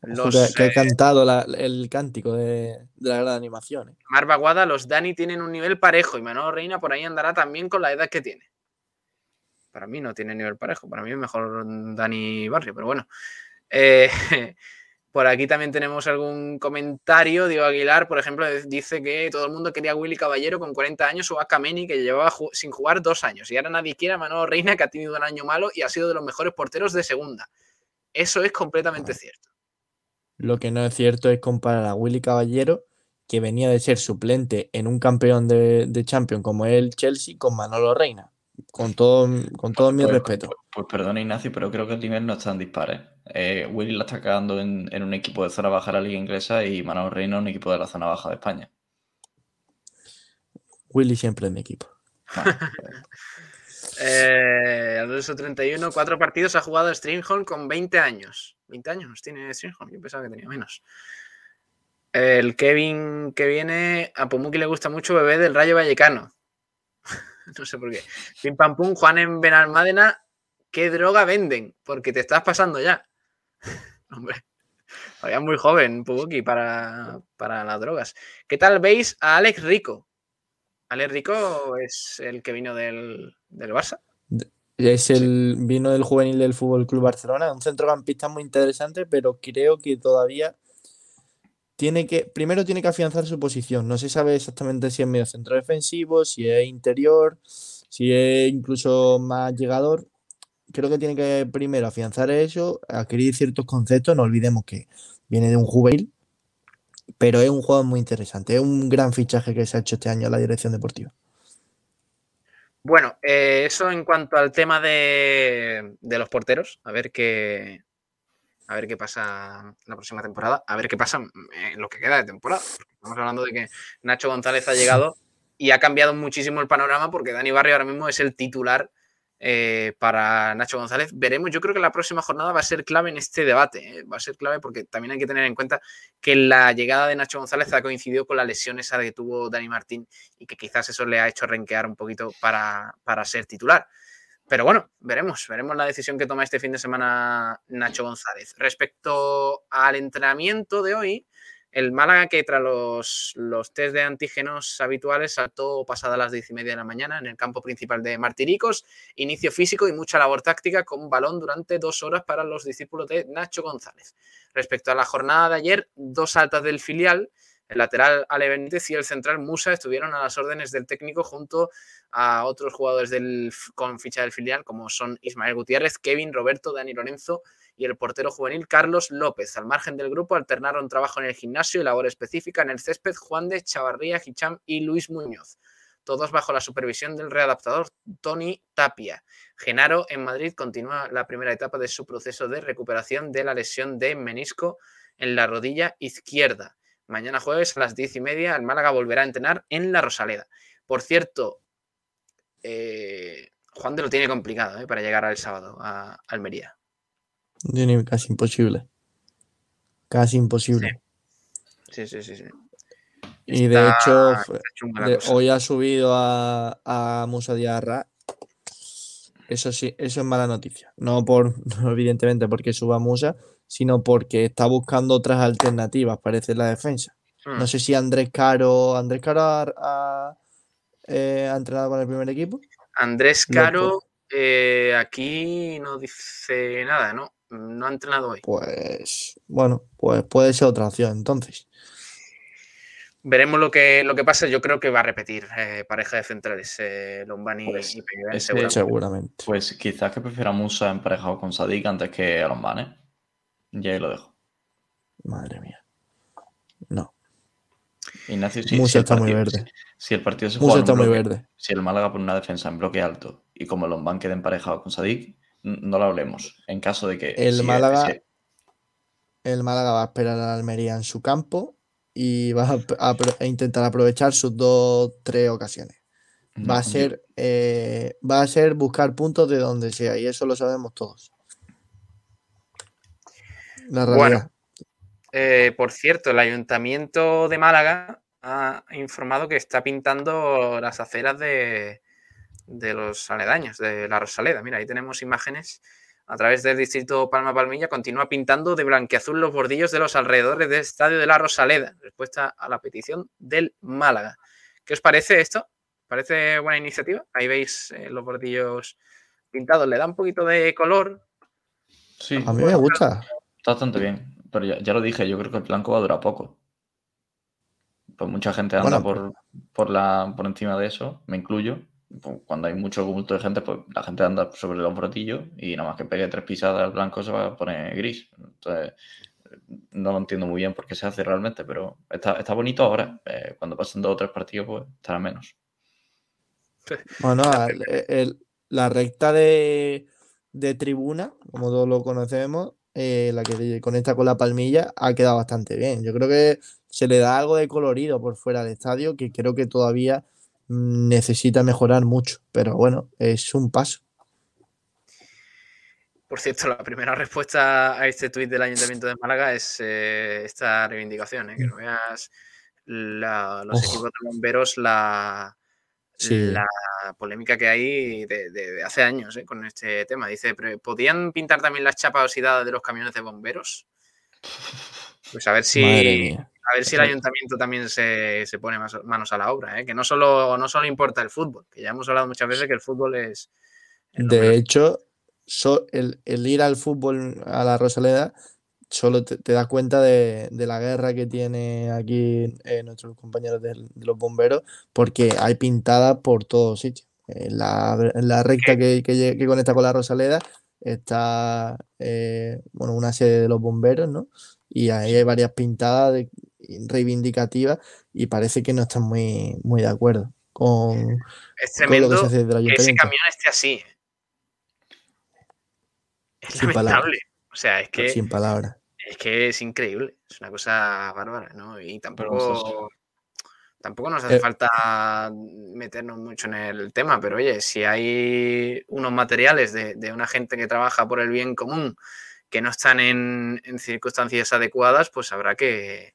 que, ha eh, cantado el cántico de, la gran animación. ¿eh? Mar los Dani tienen un nivel parejo y Manuel Reina por ahí andará también con la edad que tiene. Para mí no tiene nivel parejo, para mí es mejor Dani Barrio, pero bueno. Eh, Por aquí también tenemos algún comentario. Diego Aguilar, por ejemplo, dice que todo el mundo quería a Willy Caballero con 40 años o a Kameni, que llevaba sin jugar dos años. Y ahora nadie quiere a Manolo Reina, que ha tenido un año malo y ha sido de los mejores porteros de segunda. Eso es completamente cierto. Lo que no es cierto es comparar a Willy Caballero, que venía de ser suplente en un campeón de, de Champions como el Chelsea, con Manolo Reina. Con todo, con todo mi pues, respeto. Pues, pues, perdón, Ignacio, pero creo que el nivel no está en dispares. Eh, Willy la está cagando en, un equipo de zona baja de la liga inglesa y Manuel Reino en un equipo de la zona baja de España. Willy siempre en mi equipo. eh, Alonso 31, cuatro partidos ha jugado Stringholm con 20 años. 20 años tiene Stringham, yo pensaba que tenía menos. El Kevin que viene, a Pumuki le gusta mucho bebé del Rayo Vallecano. no sé por qué. Pim pam pum, Juan en Benalmádena, ¿qué droga venden? Porque te estás pasando ya. Hombre, todavía muy joven, Pumuki, para, para las drogas. ¿Qué tal veis a Alex Rico? Alex Rico es el que vino del, del Barça. Es el vino del juvenil del Fútbol Club Barcelona, un centrocampista muy interesante, pero creo que todavía tiene que primero tiene que afianzar su posición. No se sabe exactamente si es medio centro defensivo, si es interior, si es incluso más llegador. Creo que tiene que primero afianzar eso, adquirir ciertos conceptos. No olvidemos que viene de un juvenil, pero es un jugador muy interesante. Es un gran fichaje que se ha hecho este año en la dirección deportiva. Bueno, eh, eso en cuanto al tema de, los porteros, a ver qué, a ver qué pasa la próxima temporada, a ver qué pasa en lo que queda de temporada. Estamos hablando de que Nacho González ha llegado y ha cambiado muchísimo el panorama porque Dani Barrio ahora mismo es el titular eh, para Nacho González. Veremos, yo creo que la próxima jornada va a ser clave en este debate. ¿eh? Va a ser clave porque también hay que tener en cuenta que la llegada de Nacho González ha coincidido con la lesión esa que tuvo Dani Martín y que quizás eso le ha hecho renquear un poquito para, para ser titular. Pero bueno, veremos, veremos la decisión que toma este fin de semana Nacho González. Respecto al entrenamiento de hoy, el Málaga, que tras los, los test de antígenos habituales, saltó pasada las diez y media de la mañana en el campo principal de Martiricos. Inicio físico y mucha labor táctica con balón durante dos horas para los discípulos de Nacho González. Respecto a la jornada de ayer, dos altas del filial. El lateral Ale Benítez y el central Musa estuvieron a las órdenes del técnico junto a otros jugadores del, con ficha del filial, como son Ismael Gutiérrez, Kevin, Roberto, Dani Lorenzo y el portero juvenil Carlos López. Al margen del grupo alternaron trabajo en el gimnasio y labor específica en el césped Juan de Chavarría, Hicham y Luis Muñoz. Todos bajo la supervisión del readaptador Tony Tapia. Genaro en Madrid continúa la primera etapa de su proceso de recuperación de la lesión de menisco en la rodilla izquierda. Mañana jueves a las diez y media el Málaga volverá a entrenar en la Rosaleda. Por cierto, eh, Juan de lo tiene complicado eh, para llegar al sábado a Almería. Casi imposible. Casi imposible. Sí, sí, sí, sí. Y de hecho, hoy ha subido a, a Musa Diarra. Eso sí, eso es mala noticia. No por, evidentemente, porque suba Musa, sino porque está buscando otras alternativas, parece la defensa. No hmm. sé si Andrés Caro. ¿Andrés Caro ha, eh, entrenado con el primer equipo? Andrés Caro, eh, aquí no dice nada, ¿no? No ha entrenado hoy. Pues bueno, pues puede ser otra opción entonces. Veremos lo que, lo que pasa. Yo creo que va a repetir eh, pareja de centrales, eh, Lombani pues, y seguramente. seguramente. Pues quizás que prefiera Musa emparejado con Sadik antes que a Lombani. Y ahí lo dejo. Madre mía. No. Ignacio, si, Musa está muy verde. Si, el partido se juega está muy verde. Si el Málaga pone una defensa en bloque alto y como Lombán queda emparejado con Sadik, no lo hablemos. En caso de que. El Málaga. El Málaga va a esperar a Almería en su campo y va a, intentar aprovechar sus dos, tres ocasiones. Va a ser, eh, va a ser buscar puntos de donde sea, y eso lo sabemos todos. La realidad. Eh, por cierto, el Ayuntamiento de Málaga ha informado que está pintando las aceras de, de los aledaños, de la Rosaleda. Mira, ahí tenemos imágenes a través del distrito Palma Palmilla, continúa pintando de blanqueazul los bordillos de los alrededores del estadio de la Rosaleda, respuesta a la petición del Málaga. ¿Qué os parece esto? ¿Parece buena iniciativa? Ahí veis eh, los bordillos pintados, le da un poquito de color. Sí, a mí me gusta. Está bastante bien, pero ya, lo dije, yo creo que el blanco va a durar poco. Pues mucha gente anda por, por, la, por encima de eso, me incluyo, cuando hay mucho tumulto de gente, pues la gente anda sobre los brotillos y nada más que pegue tres pisadas al blanco se va a poner gris. Entonces, no lo entiendo muy bien por qué se hace realmente, pero está, bonito ahora. Eh, cuando pasen dos o tres partidos, pues estará menos. Bueno, la recta de, tribuna, como todos lo conocemos, eh, la que conecta con la palmilla, ha quedado bastante bien. Yo creo que se le da algo de colorido por fuera del estadio que creo que todavía necesita mejorar mucho, pero bueno, es un paso. Por cierto, la primera respuesta a este tuit del Ayuntamiento de Málaga es eh, esta reivindicación, ¿eh? que no veas los equipos de bomberos la, la polémica que hay de, hace años ¿eh? con este tema. Dice, ¿podían pintar también las chapas oxidadas de los camiones de bomberos? Pues a ver si, a ver si el ayuntamiento también se, pone manos a la obra, ¿eh? que no solo, no solo importa el fútbol, que ya hemos hablado muchas veces que el fútbol es... de hecho, el, ir al fútbol a la Rosaleda solo te, das cuenta de, la guerra que tiene aquí eh, nuestros compañeros de, los bomberos, porque hay pintadas por todos sitios. En la, recta que, conecta con la Rosaleda está eh, bueno, una sede de los bomberos, ¿no? Y ahí hay varias pintadas reivindicativas y parece que no están muy, muy de acuerdo con, es tremendo lo que se hace que ese camión esté así. Es lamentable. O sea, es que. Sin palabras. Es que es increíble. Es una cosa bárbara, ¿no? Y tampoco. Tampoco nos hace eh, falta meternos mucho en el tema, pero oye, si hay unos materiales de, una gente que trabaja por el bien común que no están en, circunstancias adecuadas, pues habrá que.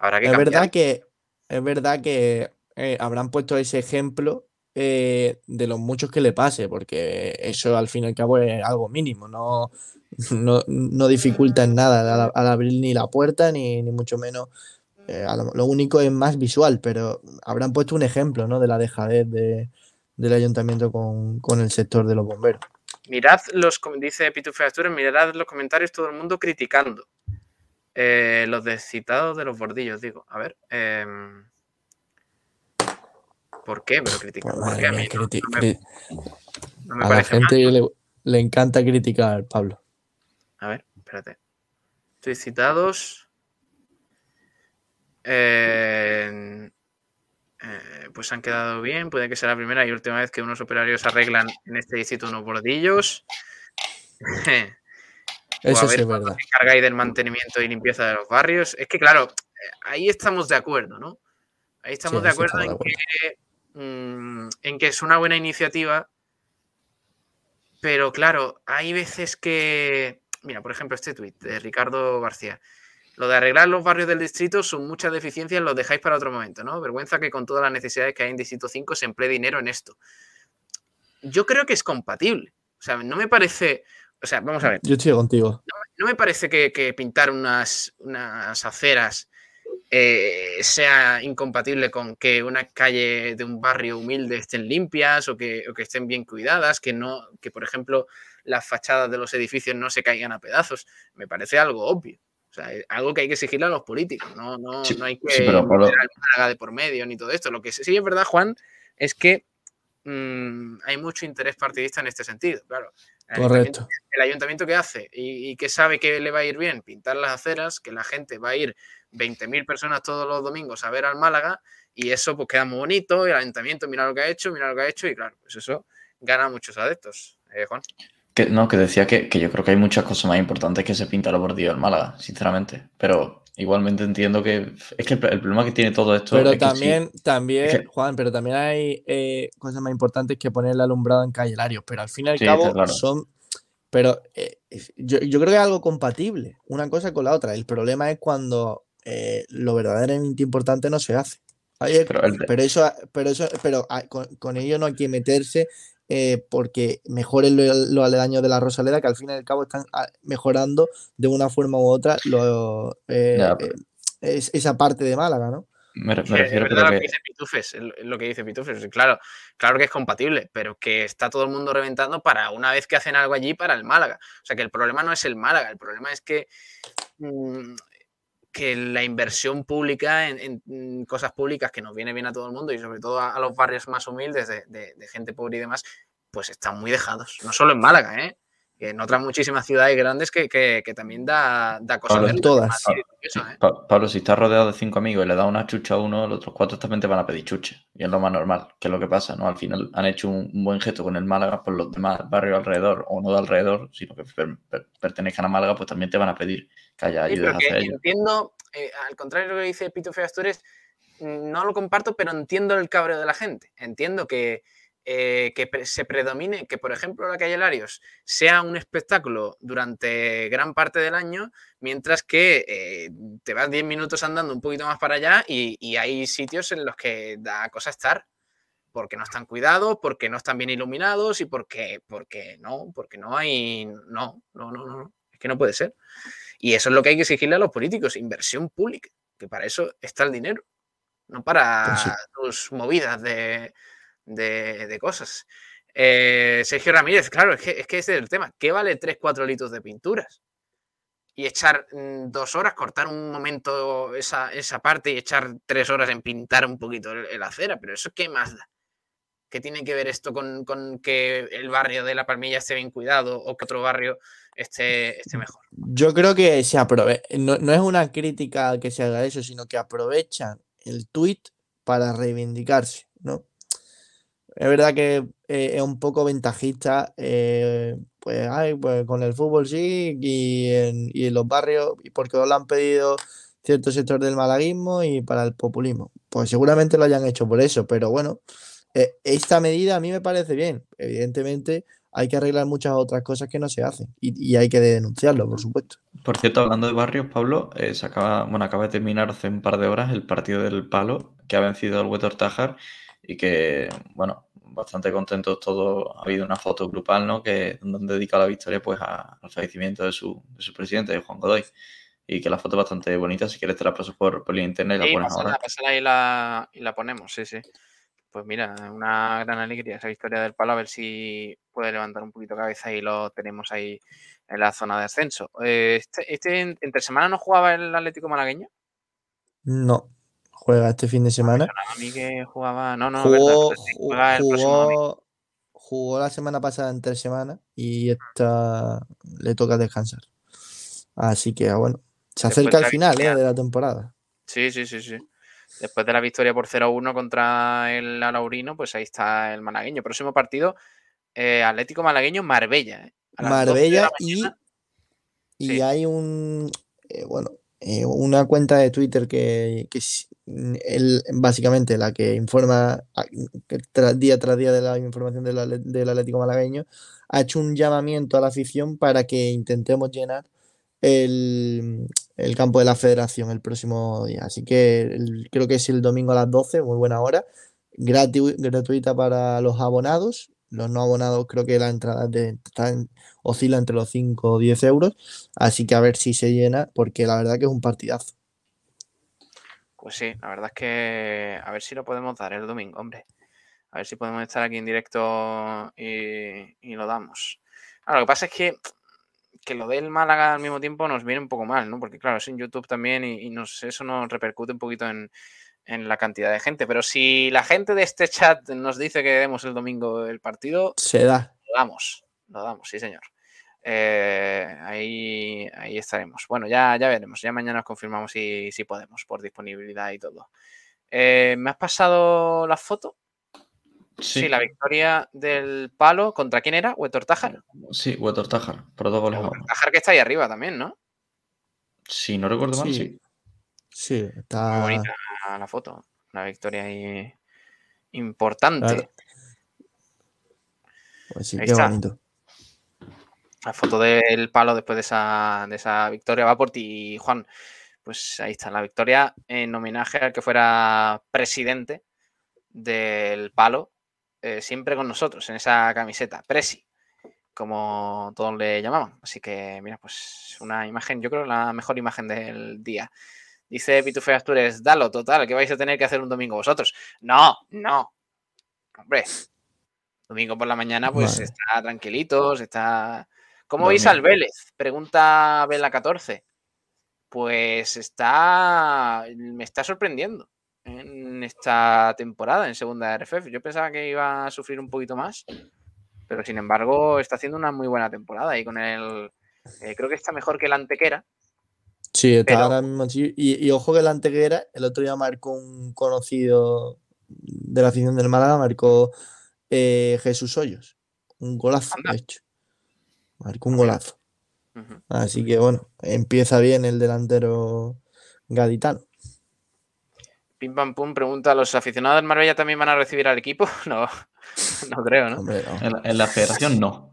Habrá que es verdad que. Es verdad que eh, habrán puesto ese ejemplo eh, de los muchos que le pase, porque eso al fin y al cabo es algo mínimo, no, no, dificulta en nada al, abrir ni la puerta, ni, mucho menos. Eh, lo, único es más visual, pero habrán puesto un ejemplo ¿no? de la dejadez del ayuntamiento con, el sector de los bomberos. Mirad los, dice Pitufo mirad los comentarios, todo el mundo criticando. Eh, los descitados de los bordillos, digo. A ver. Em, ¿Por qué? Pero critican. a la gente le, le, encanta criticar, Pablo. A ver, espérate. Estoy citados. Eh, pues han quedado bien. Puede que sea la primera y última vez que unos operarios arreglan en este distrito unos bordillos. Eso sí es verdad. Cargáis del mantenimiento y limpieza de los barrios. Es que, claro, ahí estamos de acuerdo, ¿no? Ahí estamos de acuerdo, en, Que, mm, en que es una buena iniciativa. Pero claro, hay veces que Mira, por ejemplo, este tuit de Ricardo García. Lo de arreglar los barrios del distrito son muchas deficiencias, los dejáis para otro momento, ¿no? Vergüenza que con todas las necesidades que hay en Distrito 5 se emplee dinero en esto. Yo creo que es compatible. O sea, no me parece. O sea, vamos a ver. Yo estoy contigo. No, me parece que, pintar unas, unas aceras eh, sea incompatible con que una calle de un barrio humilde estén limpias o que, o que estén bien cuidadas, que no, que por ejemplo las fachadas de los edificios no se caigan a pedazos. Me parece algo obvio. O sea, algo que hay que exigirle a los políticos. No, no, no hay que sí, de por medio ni todo esto. Lo que sí es verdad, Juan, es que mm, hay mucho interés partidista en este sentido. Claro. El Correcto. Ayuntamiento, el ayuntamiento que hace y, que sabe que le va a ir bien pintar las aceras, que la gente va a ir 20.000 personas todos los domingos a ver al Málaga y eso pues queda muy bonito. Y el ayuntamiento mira lo que ha hecho, mira lo que ha hecho y claro, pues eso gana muchos adeptos. Eh, Juan. Que, no, que decía que, yo creo que hay muchas cosas más importantes que se pinta los bordillos en Málaga, sinceramente. Pero igualmente entiendo que es que el, problema que tiene todo esto. Pero también, también, Juan, pero también hay eh, cosas más importantes que poner el alumbrado en calle Pero al fin y al cabo son. Pero eh, yo, creo que es algo compatible, una cosa con la otra. El problema es cuando eh, lo verdaderamente importante no se hace. pero, eso, pero eso, pero ah, con, con, ello no hay que meterse eh, porque mejoren lo, lo, aledaño de la Rosaleda, que al fin y al cabo están ah, mejorando de una forma u otra lo, eh, eh, esa parte de Málaga, ¿no? Me, refiero a lo que... dice Pitufes, lo que dice Pitufes. Claro, claro que es compatible, pero que está todo el mundo reventando para una vez que hacen algo allí para el Málaga. O sea que el problema no es el Málaga, el problema es que, mm, que la inversión pública en, cosas públicas que nos viene bien a todo el mundo y sobre todo a, los barrios más humildes de, gente pobre y demás, pues están muy dejados. No solo en Málaga, ¿eh? En otras muchísimas ciudades grandes que, también da, da cosas. Pablo, todas. ¿eh? Pablo, si estás rodeado de cinco amigos y le das una chucha a uno, los otros cuatro también te van a pedir chuche. Y es lo más normal, que es lo que pasa, ¿no? Al final han hecho un, buen gesto con el Málaga por los demás barrios alrededor, o no de alrededor, sino que pertenezcan a Málaga, pues también te van a pedir que haya ayuda Entiendo, eh, al contrario de lo que dice Pito Feastures, no lo comparto, pero entiendo el cabreo de la gente. Entiendo que eh, que se predomine, que por ejemplo la calle Larios sea un espectáculo durante gran parte del año, mientras que eh, te vas 10 minutos andando un poquito más para allá y, hay sitios en los que da cosa estar, porque no están cuidados, porque no están bien iluminados y porque, porque no, porque no hay, no, no, no, no, es que no puede ser. Y eso es lo que hay que exigirle a los políticos, inversión pública, que para eso está el dinero, no para pues tus movidas de de, cosas. Eh, Sergio Ramírez, claro, es que, es que ese es el tema. ¿Qué vale 3-4 litros de pinturas? Y echar mm, dos horas, cortar un momento esa, parte y echar tres horas en pintar un poquito el, acera, pero eso qué más da? ¿Qué tiene que ver esto con, que el barrio de La Palmilla esté bien cuidado o que otro barrio esté, esté mejor? Yo creo que se aprovecha, no, no, es una crítica que se haga eso, sino que aprovechan el tuit para reivindicarse, ¿no? Es verdad que eh, es un poco ventajista, eh, pues, pues, con el fútbol sí y en, los barrios, porque lo han pedido cierto sector del malaguismo y para el populismo. Pues seguramente lo hayan hecho por eso, pero bueno, eh, esta medida a mí me parece bien. Evidentemente hay que arreglar muchas otras cosas que no se hacen y, hay que denunciarlo, por supuesto. Por cierto, hablando de barrios, Pablo, se acaba, bueno, acaba de terminar hace un par de horas el partido del Palo que ha vencido al Huetor Tajar y que, bueno, bastante contentos todos. Ha habido una foto grupal, ¿no? Que donde dedica la victoria pues al fallecimiento de su, de su presidente, Juan Godoy. Y que la foto es bastante bonita. Si quieres te la paso por, por internet y la pones ahora. Pásala y la, y la ponemos, sí, sí. Pues mira, una gran alegría esa victoria del Palo, a ver si puede levantar un poquito cabeza y lo tenemos ahí en la zona de ascenso. Eh, este, este entre semana no jugaba el Atlético Malagueño? No, juega este fin de semana. A mí que jugaba. No, no, jugó, jugó, la semana pasada en tres semanas y esta le toca descansar. Así que, bueno, se acerca al final ¿eh? de la temporada. Sí, sí, sí, sí. Después de la victoria por 0-1 contra el Alaurino, pues ahí está el malagueño. Próximo partido, eh, Atlético Malagueño, Marbella. ¿eh? Marbella y, y hay un, bueno, una cuenta de Twitter que, que él, básicamente la que informa día tras día de la información del, Atlético Malagueño, ha hecho un llamamiento a la afición para que intentemos llenar el, campo de la federación el próximo día. Así que creo que es el domingo a las 12, muy buena hora, gratuita para los abonados. Los no abonados creo que la entrada de, oscila entre los 5 o 10 euros. Así que a ver si se llena, porque la verdad que es un partidazo. Pues sí, la verdad es que a ver si lo podemos dar el domingo, hombre. A ver si podemos estar aquí en directo y, lo damos. lo que pasa es que, que lo del Málaga al mismo tiempo nos viene un poco mal, ¿no? Porque claro, es en YouTube también y, nos, eso nos repercute un poquito en, en, la cantidad de gente. Pero si la gente de este chat nos dice que demos el domingo el partido, se da. Lo damos, lo damos, sí señor. Eh, ahí, ahí estaremos. Bueno, ya, ya veremos. Ya mañana os confirmamos si, si podemos, por disponibilidad y todo. Eh, ¿Me has pasado la foto? Sí. la victoria del palo. ¿Contra quién era? ¿Huetor Tajar? Sí, Huetor Tajar, por dos goles. Tajar que está ahí arriba también, ¿no? Sí, no recuerdo mal, sí. Sí, está. Muy bonita la foto. Una victoria ahí importante. Pues sí, qué bonito. La foto del palo después de esa, de esa victoria va por ti, Juan. Pues ahí está, la victoria en homenaje al que fuera presidente del palo, eh, siempre con nosotros en esa camiseta, Presi, como todos le llamaban. Así que, mira, pues una imagen, yo creo la mejor imagen del día. Dice Pitufe Astures, dalo, total, que vais a tener que hacer un domingo vosotros. No, no. Hombre, domingo por la mañana, pues está tranquilitos, está ¿Cómo veis al Vélez? Pregunta Vela 14. Pues está. Me está sorprendiendo en esta temporada, en segunda RFF. Yo pensaba que iba a sufrir un poquito más, pero sin embargo está haciendo una muy buena temporada y con el. Eh, creo que está mejor que el Antequera. Sí, está ahora mismo. Y, ojo que el Antequera, el otro día marcó un conocido de la afición del Málaga, marcó eh, Jesús Hoyos. Un golazo, de hecho. Marcó un golazo. Así que bueno, empieza bien el delantero gaditano. Pim pam pum pregunta: ¿los aficionados del Marbella también van a recibir al equipo? No. no creo, ¿no? En, la, federación no.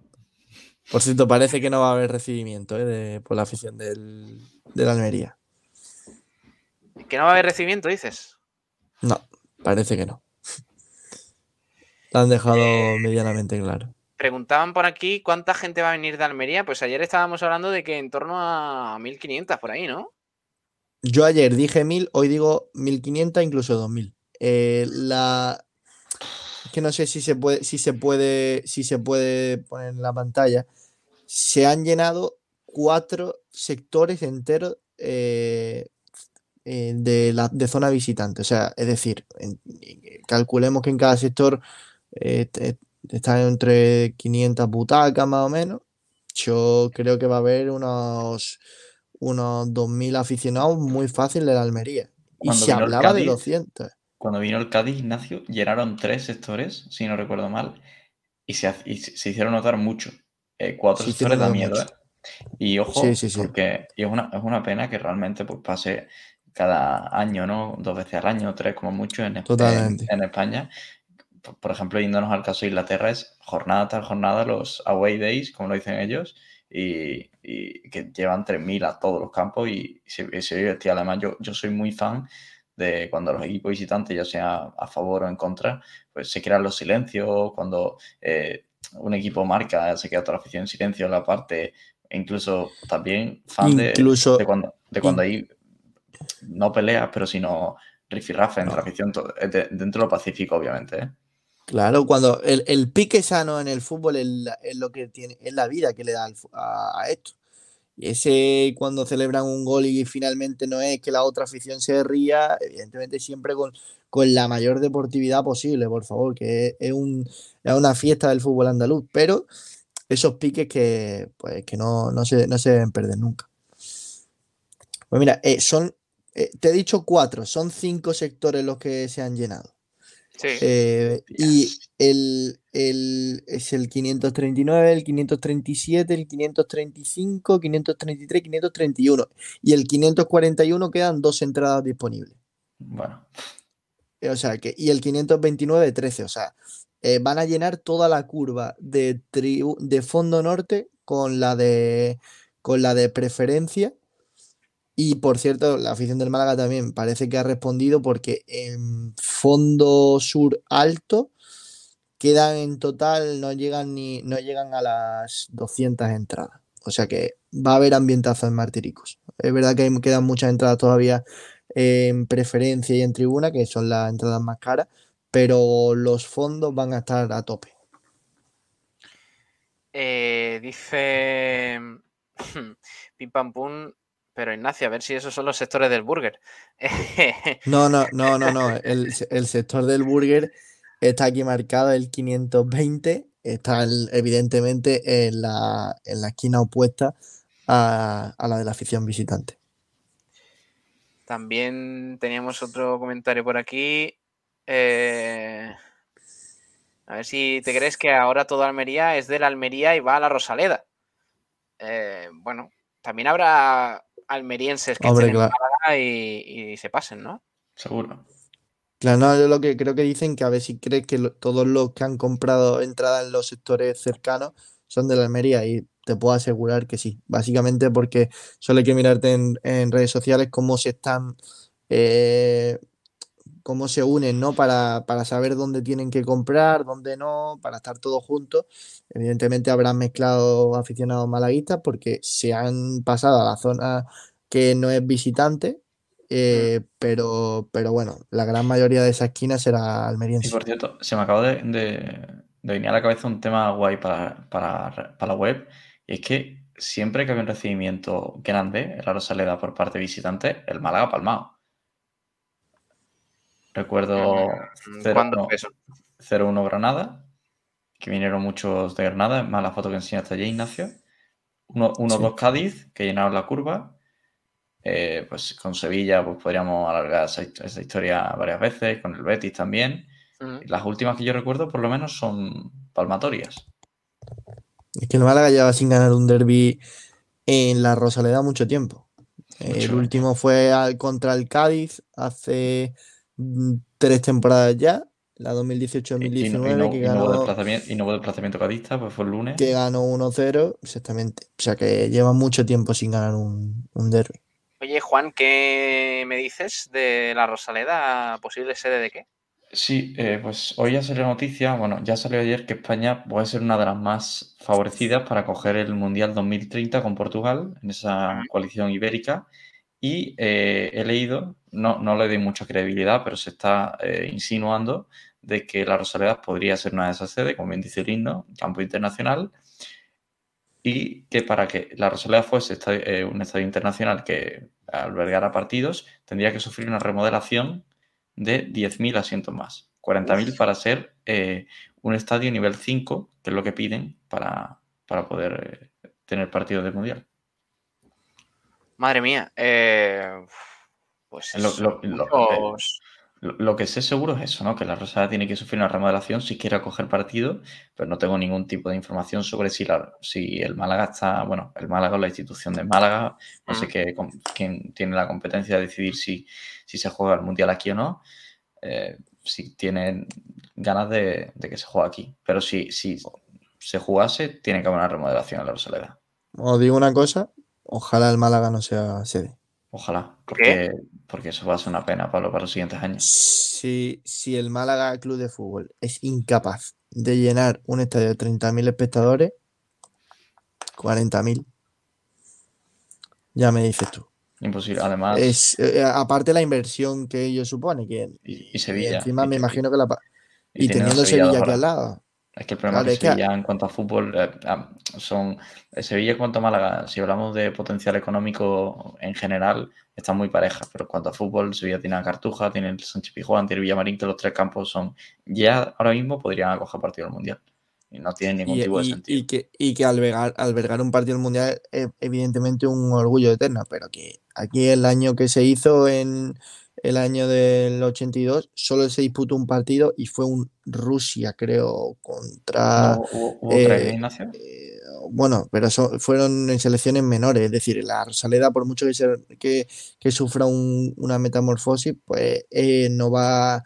Por cierto, parece que no va a haber recibimiento ¿eh? por la afición del, de la Almería. ¿Que no va a haber recibimiento, dices? No, parece que no. Lo han dejado eh, medianamente claro. Preguntaban por aquí cuánta gente va a venir de Almería. Pues ayer estábamos hablando de que en torno a 1500 por ahí, ¿no? Yo ayer dije 1000, hoy digo 1500, incluso 2000. Eh, la que no sé si se puede, si se puede, si se puede poner en la pantalla. Se han llenado cuatro sectores enteros eh, eh, de, la, de zona visitante. O sea, es decir, calculemos que en cada sector eh, están entre 500 butacas más o menos. Yo creo que va a haber unos, unos 2.000 aficionados muy fácil de la Almería. Y se hablaba de 200. Cuando vino el Cádiz, Ignacio, llenaron tres sectores, si no recuerdo mal, y se, hicieron notar mucho. Eh, cuatro sectores da miedo, ¿eh? Y ojo, porque es, una, es una pena que realmente pues, pase cada año, ¿no? Dos veces al año, tres como mucho en, en, España. Por ejemplo, yéndonos al caso de Inglaterra, es jornada tras jornada los away days, como lo dicen ellos, y, que llevan 3.000 a todos los campos y, se, se Además, yo, yo soy muy fan de cuando los equipos visitantes, ya sea a favor o en contra, pues se crean los silencios, cuando eh, un equipo marca, se queda toda la afición en silencio en la parte, e incluso también fan de, cuando, de cuando hay no peleas, pero sino rifirrafe entre afición, dentro de lo pacífico, obviamente. ¿eh? Claro, cuando el, pique sano en el fútbol es, lo que tiene, es la vida que le da a, esto. Ese cuando celebran un gol y finalmente no es que la otra afición se ría, evidentemente siempre con, con la mayor deportividad posible, por favor, que es, un, una fiesta del fútbol andaluz, pero esos piques que, pues, que no, no, se, no se deben perder nunca. Pues mira, eh, son, eh, te he dicho cuatro, son cinco sectores los que se han llenado. Sí. Eh, y el, el, es el 539, el 537, el 535, 533, 531. Y el 541 quedan dos entradas disponibles. Bueno. O sea, que, y el 529, 13. O sea, van a llenar toda la curva de, de fondo norte con la de, con la de preferencia y por cierto, la afición del Málaga también parece que ha respondido porque en fondo sur alto quedan en total, no llegan ni no llegan a las 200 entradas. O sea que va a haber ambientazo en Martiricos. Es verdad que quedan muchas entradas todavía en preferencia y en tribuna, que son las entradas más caras, pero los fondos van a estar a tope. Eh, dice Pim Pam Pum pero Ignacio, a ver si esos son los sectores del burger. no, no, no, no, no. El, sector del burger está aquí marcado el 520. Está evidentemente en la, esquina opuesta a, la de la afición visitante. También teníamos otro comentario por aquí. Eh, a ver si te crees que ahora toda Almería es de la Almería y va a la Rosaleda. Eh, bueno, también habrá almerienses que Hombre, y, se pasen, ¿no? Seguro. Claro, no, yo lo que creo que dicen que a ver si crees que todos los que han comprado entrada en los sectores cercanos son de la Almería y te puedo asegurar que sí. Básicamente porque solo hay que mirarte en, redes sociales cómo se están eh, cómo se unen, ¿no? Para, saber dónde tienen que comprar, dónde no, para estar todos juntos. Evidentemente habrán mezclado aficionados malaguistas porque se han pasado a la zona que no es visitante, eh, pero, pero bueno, la gran mayoría de esa esquina será almeriense. Y por cierto, se me acaba de, de, venir a la cabeza un tema guay para, para, la web, y es que siempre que hay un recibimiento grande en la Rosaleda por parte de visitante, el Málaga palmado. Recuerdo 0-1 Granada, que vinieron muchos de Granada, más la foto que enseñaste allí, Ignacio. 1-2 Cádiz, que llenaron la curva. Eh, pues con Sevilla pues podríamos alargar esa, historia varias veces, con el Betis también. Las últimas que yo recuerdo por lo menos son palmatorias. Es que el Málaga lleva sin ganar un derby en la Rosaleda mucho tiempo. el último fue contra el Cádiz hace tres temporadas ya la 2018-2019, que ganó. Y no, hubo desplazamiento cadista, pues fue el lunes. Que ganó 1-0, exactamente. O sea que lleva mucho tiempo sin ganar un, un derby. Oye, Juan, ¿qué me dices de la Rosaleda? ¿Posible sede de qué? Sí, eh, pues hoy ya salió noticia, bueno, ya salió ayer que España puede ser una de las más favorecidas para coger el Mundial 2030 con Portugal en esa coalición ibérica. Y eh, he leído, no, no le doy mucha credibilidad, pero se está eh, insinuando de que la Rosaleda podría ser una de esas sedes, como bien dice el himno, campo internacional, y que para que la Rosaleda fuese eh, un estadio internacional que albergara partidos, tendría que sufrir una remodelación de 10.000 asientos más, 40.000 para ser un estadio nivel 5, que es lo que piden para, para poder tener partidos del Mundial. Madre mía. Eh, pues lo, lo, que sé seguro es eso, ¿no? Que la Rosada tiene que sufrir una remodelación si quiere acoger partido, pero no tengo ningún tipo de información sobre si, la, si el Málaga está, bueno, el Málaga o la institución de Málaga, no sé mm. qué, quién tiene la competencia de decidir si, si se juega el Mundial aquí o no. Eh, si tienen ganas de, que se juegue aquí. Pero si, si se jugase, tiene que haber una remodelación en la Rosaleda. Os digo una cosa, Ojalá el Málaga no sea sede. Ojalá, porque, porque eso va a ser una pena, Pablo, para los siguientes años. Si, si el Málaga Club de Fútbol es incapaz de llenar un estadio de 30.000 espectadores, 40.000, ya me dices tú. Imposible, además. Es, eh, aparte la inversión que ello supone. Que, y, Sevilla. encima me imagino que la. Y, teniendo Sevilla aquí al lado. Es que el problema es que Sevilla en cuanto a fútbol eh, ah, son Sevilla y cuanto a Málaga, si hablamos de potencial económico en general, están muy parejas, pero en cuanto a fútbol, Sevilla tiene a Cartuja, tiene el Sánchez Pijuán, tiene el Villamarín, que los tres campos son ya ahora mismo podrían acoger partido del Mundial. Y no tiene ningún tipo de sentido. Y que, y que albergar, albergar un partido del Mundial es evidentemente un orgullo eterno, pero que aquí el año que se hizo en, el año del 82, solo se disputó un partido y fue un Rusia, creo, contra... Eh, eh, bueno, pero fueron en selecciones menores, es decir, la Rosaleda, por mucho que, que, sufra una metamorfosis, pues eh, no va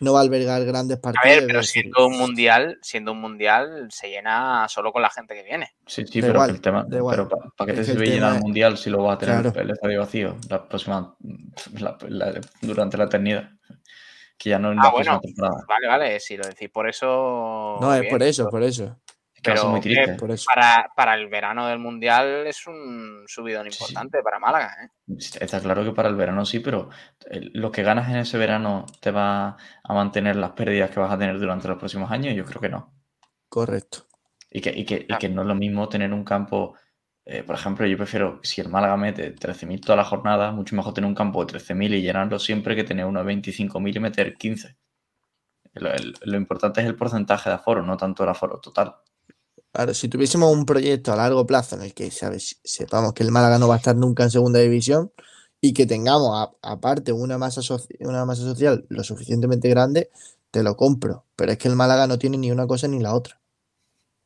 no va a albergar grandes partidos. A ver, pero siendo un mundial, siendo un mundial, se llena solo con la gente que viene. Sí, sí, pero el tema, pero ¿para qué te sirve llenar el mundial si lo va a tener el estadio vacío la próxima, durante la eternidad? Que ya no es ah, bueno, Vale, vale, si lo decís por eso. No, es por eso, por eso. Pero muy triste. Para, para, el verano del Mundial es un subidón importante para Málaga. ¿eh? Está claro que para el verano sí, pero lo que ganas en ese verano te va a mantener las pérdidas que vas a tener durante los próximos años. Yo creo que no. Correcto. Y que, y que, y que no es lo mismo tener un campo. Eh, por ejemplo, yo prefiero, si el Málaga mete 13.000 toda la jornada, mucho mejor tener un campo de 13.000 y llenarlo siempre que tener uno de 25.000 y meter 15. Lo, lo, importante es el porcentaje de aforo, no tanto el aforo total. Claro, si tuviésemos un proyecto a largo plazo en el que ¿sabes? sepamos que el Málaga no va a estar nunca en segunda división y que tengamos aparte una masa, una masa social lo suficientemente grande, te lo compro. Pero es que el Málaga no tiene ni una cosa ni la otra.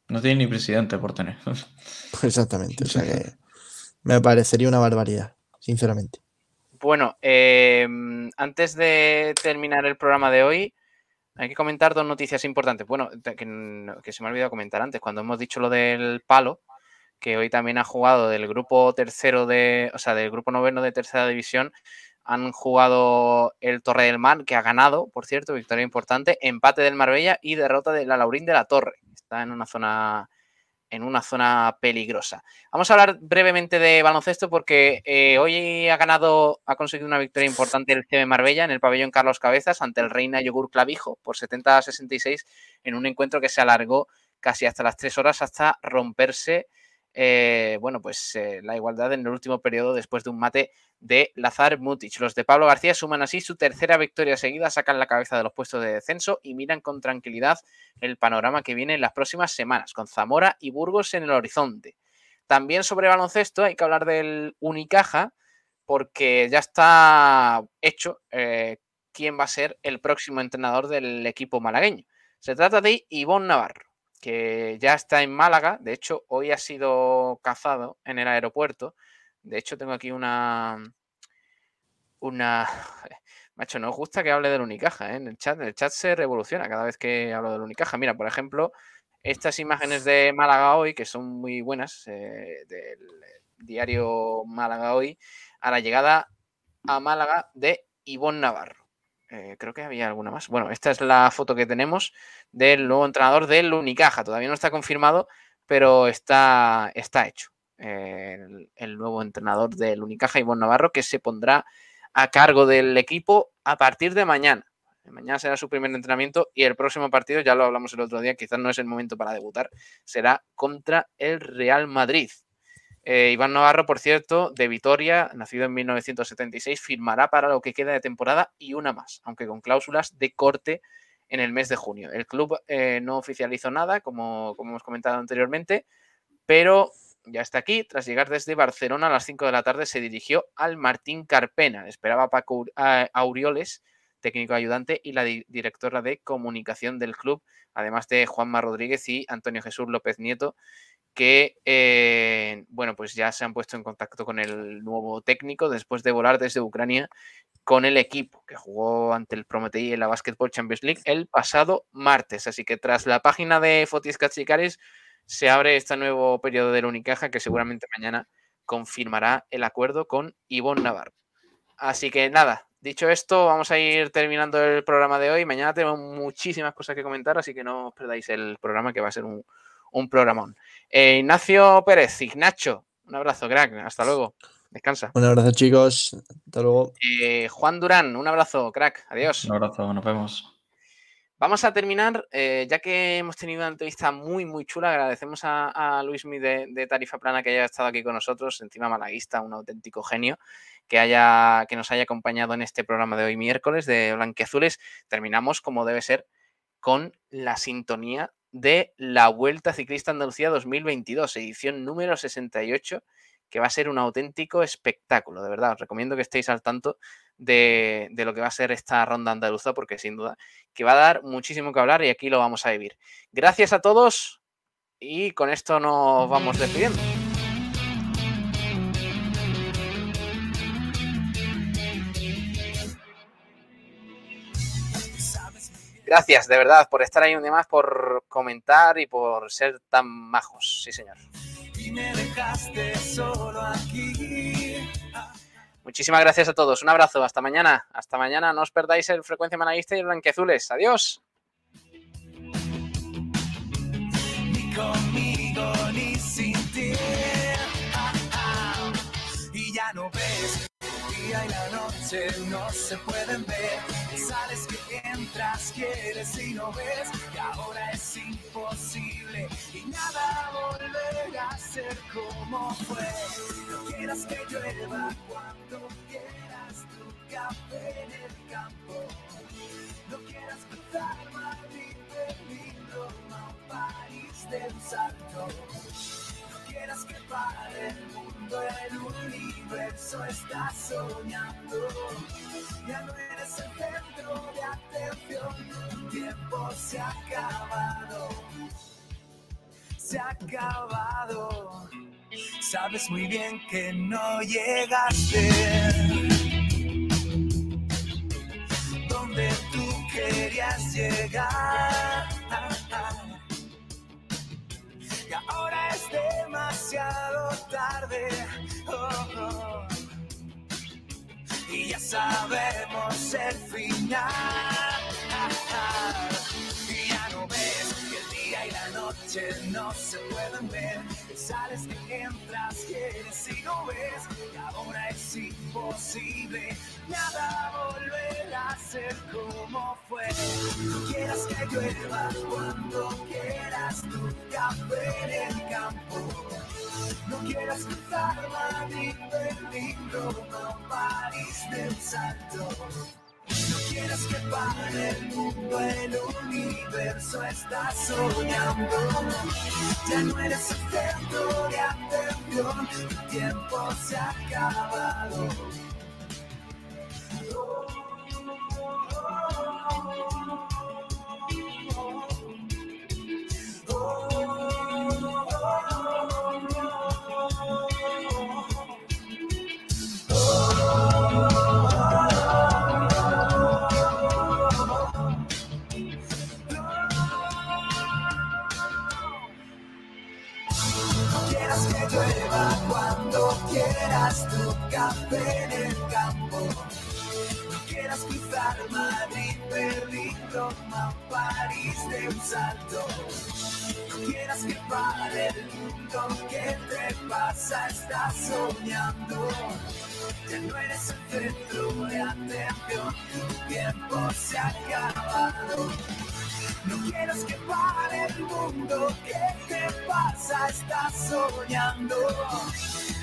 No tiene ni presidente por tener. Pues exactamente. O sea que me parecería una barbaridad, sinceramente. Bueno, eh, antes de terminar el programa de hoy, hay que comentar dos noticias importantes. Bueno, que, se me ha olvidado comentar antes, cuando hemos dicho lo del palo, que hoy también ha jugado del grupo tercero de, o sea, del grupo noveno de tercera división, han jugado el Torre del Mar, que ha ganado, por cierto, victoria importante, empate del Marbella y derrota de la Laurín de la Torre. Está en una zona en una zona peligrosa. Vamos a hablar brevemente de baloncesto porque eh, hoy ha ganado, ha conseguido una victoria importante el CB Marbella en el pabellón Carlos Cabezas ante el Reina Yogur Clavijo por 70 a 66 en un encuentro que se alargó casi hasta las 3 horas hasta romperse eh, bueno, pues eh, la igualdad en el último periodo después de un mate de Lazar Mutic. Los de Pablo García suman así su tercera victoria seguida, sacan la cabeza de los puestos de descenso y miran con tranquilidad el panorama que viene en las próximas semanas, con Zamora y Burgos en el horizonte. También sobre baloncesto hay que hablar del Unicaja, porque ya está hecho eh, quién va a ser el próximo entrenador del equipo malagueño. Se trata de Ivonne Navarro que ya está en Málaga. De hecho, hoy ha sido cazado en el aeropuerto. De hecho, tengo aquí una. Una. Macho, no os gusta que hable del Unicaja, ¿eh? En el chat, el chat se revoluciona cada vez que hablo del Unicaja. Mira, por ejemplo, estas imágenes de Málaga hoy, que son muy buenas, eh, del diario Málaga hoy, a la llegada a Málaga de Ivonne Navarro. Eh, creo que había alguna más. Bueno, esta es la foto que tenemos del nuevo entrenador del Unicaja. Todavía no está confirmado, pero está, está hecho. el, el, nuevo entrenador del Unicaja, Ivonne Navarro, que se pondrá a cargo del equipo a partir de mañana. Mañana será su primer entrenamiento y el próximo partido, ya lo hablamos el otro día, quizás no es el momento para debutar, será contra el Real Madrid. Eh, Iván Navarro, por cierto, de Vitoria, nacido en 1976, firmará para lo que queda de temporada y una más, aunque con cláusulas de corte en el mes de junio. El club eh, no oficializó nada, como, hemos comentado anteriormente, pero ya está aquí. Tras llegar desde Barcelona a las 5 de la tarde, se dirigió al Martín Carpena. Esperaba Paco Aurioles, técnico ayudante, y la directora de comunicación del club, además de Juanma Rodríguez y Antonio Jesús López Nieto, que eh, bueno, pues ya se han puesto en contacto con el nuevo técnico después de volar desde Ucrania con el equipo que jugó ante el Prometei en la Basketball Champions League el pasado martes. Así que tras la página de Fotis Cachicares se abre este nuevo periodo del Unicaja que seguramente mañana confirmará el acuerdo con Ivonne Navarro. Así que nada, dicho esto, vamos a ir terminando el programa de hoy. Mañana tenemos muchísimas cosas que comentar, así que no os perdáis el programa que va a ser un, un programón. Eh, Ignacio Pérez, Ignacho, un abrazo, crack, hasta luego. Descansa. Un abrazo, chicos. Hasta luego. Eh, Juan Durán, un abrazo, crack. Adiós. Un abrazo, nos vemos. Vamos a terminar, eh, ya que hemos tenido una entrevista muy, muy chula. Agradecemos a, Luis Mi de, Tarifa Plana que haya estado aquí con nosotros, encima malaguista, un auténtico genio, que, haya, que nos haya acompañado en este programa de hoy miércoles de Blanqueazules. Terminamos, como debe ser, con la sintonía de la Vuelta Ciclista Andalucía 2022, edición número 68 que va a ser un auténtico espectáculo, de verdad. Os recomiendo que estéis al tanto de, lo que va a ser esta ronda andaluza, porque sin duda que va a dar muchísimo que hablar y aquí lo vamos a vivir. Gracias a todos y con esto nos vamos despidiendo. Gracias, de verdad, por estar ahí un día más, por comentar y por ser tan majos. Sí, señor me dejaste solo aquí. Muchísimas gracias a todos. Un abrazo. Hasta mañana. Hasta mañana. No os perdáis el Frecuencia Manavista y el Blanqueazules. Adiós. Ni conmigo ni sin ti. Ah, ah. Y ya no ves día y la noche no se pueden ver. Sales que entras, quieres y no ves. Y ahora es imposible y nada volverá a ser como fue. No quieras que llueva cuando quieras tu café en el campo. No quieras cruzar Madrid, Berlín, Roma, París del Salto quieras que pare el universo está soñando. Ya no eres el centro de atención, tiempo se ha acabado. Se ha acabado. Sabes muy bien que no llegaste donde tú querías llegar demasiado tarde. Oh, oh. Y ya sabemos el final. Y no se pueden ver. Sales que entras, quieres y no ves. Y ahora es imposible nada volverá a ser como fue. No quieras que llueva cuando quieras tu café en el campo. No quieras cruzar Madrid, Berlín, Roma, París del Salto. No quieras que pare el mundo, el universo está soñando. Ya no eres centro de atención, tu tiempo se ha acabado. En el campo. No quieras cruzar Madrid, Berlín, Roma, París de un salto. No quieras que pare el mundo, ¿qué te pasa? Estás soñando. Ya no eres el centro de atención, tu tiempo se ha acabado. No quieras que pare el mundo, ¿qué te pasa? Estás soñando.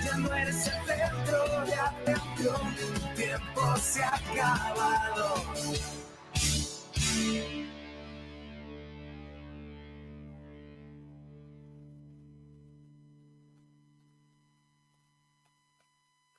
Ya no eres el centro de atención, tiempo se ha acabado.